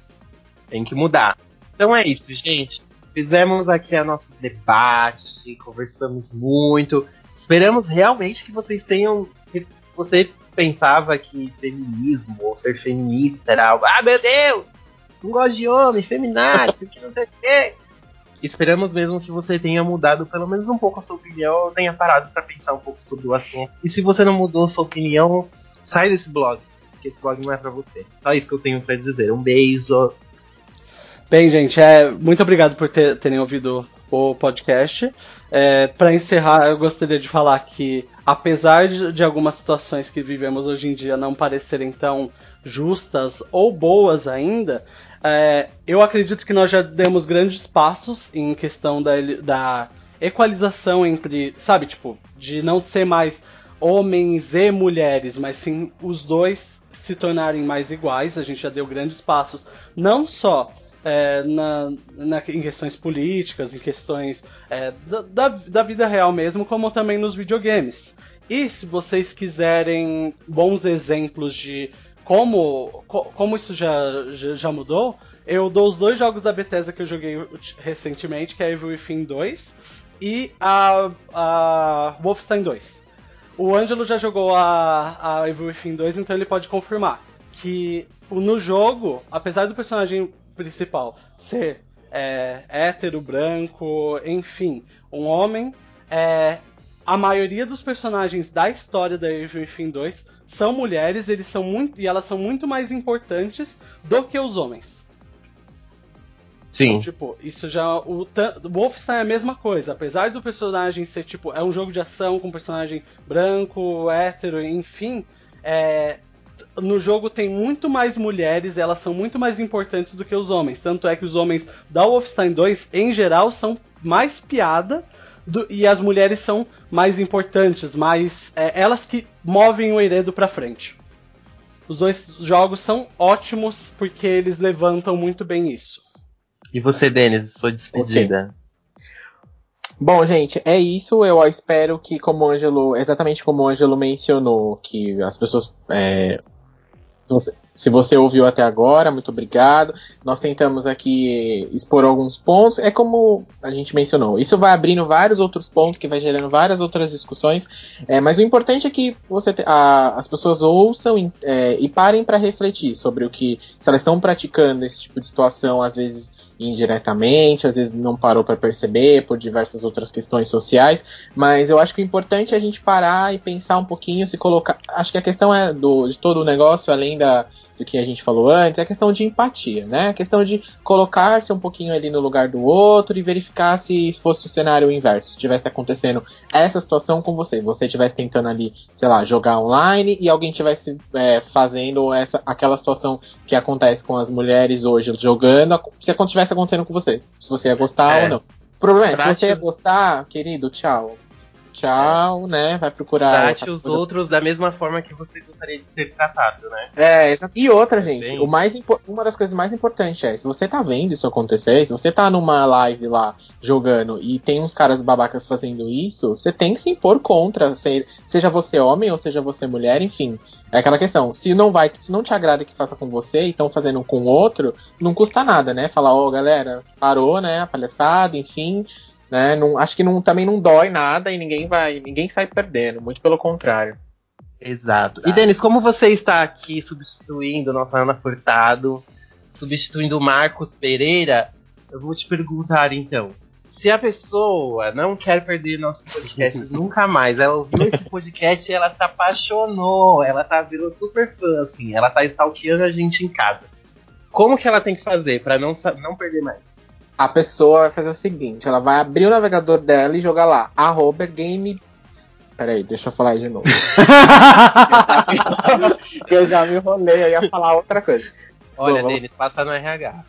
Tem que mudar. Então é isso, gente. Fizemos aqui a nosso debate, conversamos muito. Esperamos realmente que vocês tenham. Se você pensava que feminismo ou ser feminista era algo. Ah, meu Deus! Não gosto de homem, feminazi, que não sei o quê. Esperamos mesmo que você tenha mudado pelo menos um pouco a sua opinião, tenha parado para pensar um pouco sobre o assunto. E se você não mudou a sua opinião, sai desse blog, porque esse blog não é para você. Só isso que eu tenho para dizer. Um beijo. Bem, gente, é, muito obrigado por ter- terem ouvido o podcast. É, Para encerrar, eu gostaria de falar que, apesar de, de algumas situações que vivemos hoje em dia não parecerem tão justas ou boas ainda, é, eu acredito que nós já demos grandes passos em questão da, da equalização entre, sabe, tipo, de não ser mais homens e mulheres, mas sim os dois se tornarem mais iguais. A gente já deu grandes passos, não só é, na, na- em questões políticas, em questões é, da, da, da vida real mesmo, como também nos videogames. E se vocês quiserem bons exemplos de como, co- como isso já, já, já mudou, eu dou os dois jogos da Bethesda que eu joguei recentemente, que é Evil Within 2 e a, a Wolfenstein 2. O Ângelo já jogou a, a Evil Within 2, então ele pode confirmar que no jogo, apesar do personagem principal ser é, hétero, branco, enfim, um homem, é, a maioria dos personagens da história da Evil Within 2 são mulheres eles são muito, e elas são muito mais importantes do que os homens. Sim. Tipo, isso já. O ta- Wolfenstein é a mesma coisa. Apesar do personagem ser, tipo, é um jogo de ação com personagem branco, hétero, enfim. É, no jogo tem muito mais mulheres, elas são muito mais importantes do que os homens. Tanto é que os homens da Wolfenstein 2, em geral, são mais piada. Do- e as mulheres são mais importantes, mais. é, elas que movem o enredo pra frente. Os dois jogos são ótimos porque eles levantam muito bem isso. E você, Denis, sua despedida. Bom, gente, é isso. Eu espero que, como o Ângelo, exatamente como o Ângelo mencionou, que as pessoas. é, você- se você ouviu até agora, muito obrigado. Nós tentamos aqui expor alguns pontos. É como a gente mencionou, isso vai abrindo vários outros pontos, que vai gerando várias outras discussões. é, mas o importante é que você te- a- as pessoas ouçam e, é, e parem para refletir sobre o que. Se elas estão praticando esse tipo de situação, às vezes indiretamente, às vezes não parou para perceber por diversas outras questões sociais, mas eu acho que o importante é a gente parar e pensar um pouquinho, se colocar. Acho que a questão é do, de todo o negócio, além da, do que a gente falou antes, é a questão de empatia, né? A questão de colocar-se um pouquinho ali no lugar do outro e verificar se fosse o cenário inverso, se estivesse acontecendo essa situação com você, você estivesse tentando ali, sei lá, jogar online e alguém estivesse é, fazendo essa, aquela situação que acontece com as mulheres hoje jogando, se estivesse acontecendo com você, se você ia gostar É. ou não. O problema é, se você ia gostar, querido, tchau. Tchau, né? Vai procurar. Trate os coisa. outros da mesma forma que você gostaria de ser tratado, né? É, exato. E outra, gente, Bem o mais uma das coisas mais importantes é, se você tá vendo isso acontecer, se você tá numa live lá jogando e tem uns caras babacas fazendo isso, você tem que se impor contra, se- seja você homem ou seja você mulher, enfim. É aquela questão, se não vai, se não te agrada que faça com você e estão fazendo com outro, não custa nada, né? Falar, ó, galera, parou, né? A palhaçada, enfim. Né? Não, acho que não, também não dói nada e ninguém vai, ninguém sai perdendo, muito pelo contrário. Exato. E Denis, como você está aqui substituindo nossa Ana Furtado, substituindo o Marcos Pereira, eu vou te perguntar então. Se a pessoa não quer perder nossos podcasts nunca mais, ela ouviu esse podcast e ela se apaixonou, ela tá virou super fã, assim, ela tá stalkeando a gente em casa. Como que ela tem que fazer para não, não perder mais? A pessoa vai fazer o seguinte: ela vai abrir o navegador dela e jogar lá, arroba game. Peraí, deixa eu falar aí de novo. eu já me enrolei, eu ia falar outra coisa. Olha, Bom, Denis, passa no RH.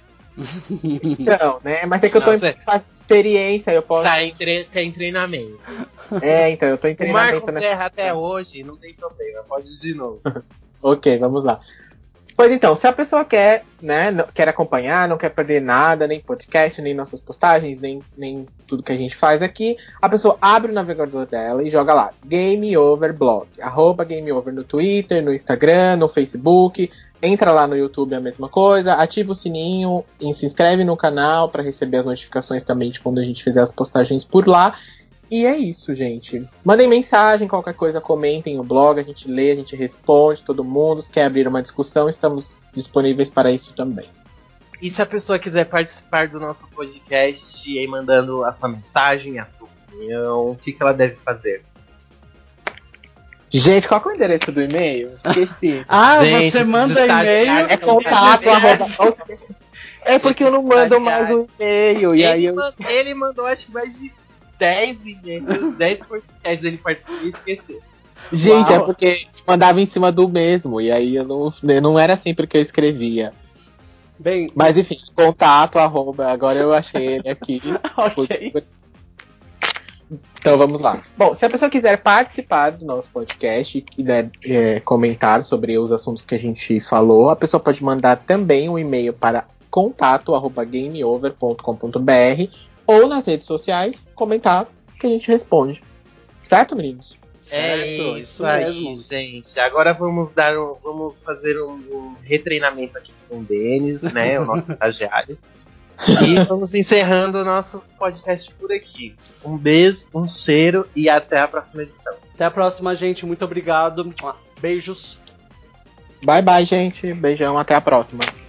Então, né? Mas é que eu tô Não, em de experiência, eu posso. Tá em, tre- tá em treinamento. É, então, eu tô em O treinamento Marcos nessa erra até hoje, não tem problema, pode ir de novo. Ok, vamos lá. Pois então, se a pessoa quer, né, quer acompanhar, não quer perder nada, nem podcast, nem nossas postagens, nem, nem tudo que a gente faz aqui, a pessoa abre o navegador dela e joga lá, Game Over Blog, arroba Game Over no Twitter, no Instagram, no Facebook, entra lá no YouTube é a mesma coisa, ativa o sininho e se inscreve no canal para receber as notificações também de quando a gente fizer as postagens por lá. E é isso, gente. Mandem mensagem, qualquer coisa, comentem o blog, a gente lê, a gente responde, todo mundo. Se quer abrir uma discussão, estamos disponíveis para isso também. E se a pessoa quiser participar do nosso podcast e aí mandando a sua mensagem, a sua opinião, o que, que ela deve fazer? Gente, qual que é o endereço do e-mail? Esqueci. Ah, Gente, você manda e-mail. é contato, arroba. É porque eu não mando mais um e-mail. E aí ele, eu. ele mandou acho que mais de 10 e-mails, 10 podcasts ele participou e esqueceu. Gente, Uau. é porque mandava em cima do mesmo. E aí eu não, não era sempre que eu escrevia. Bem, Mas enfim, contato, arroba. Agora eu achei ele aqui. ok. Então vamos lá. Bom, se a pessoa quiser participar do nosso podcast e quiser é, comentar sobre os assuntos que a gente falou, a pessoa pode mandar também um e-mail para contato@gameover.com.br ou nas redes sociais comentar que a gente responde. Certo, meninos? Certo, é isso isso aí, mesmo. gente. Agora vamos dar um, vamos fazer um, um retreinamento aqui com o Denis, né, o nosso estagiário. E vamos encerrando o nosso podcast por aqui. Um beijo, um cheiro e até a próxima edição. Até a próxima, gente. Muito obrigado. Beijos. Bye bye, gente. Beijão, até a próxima.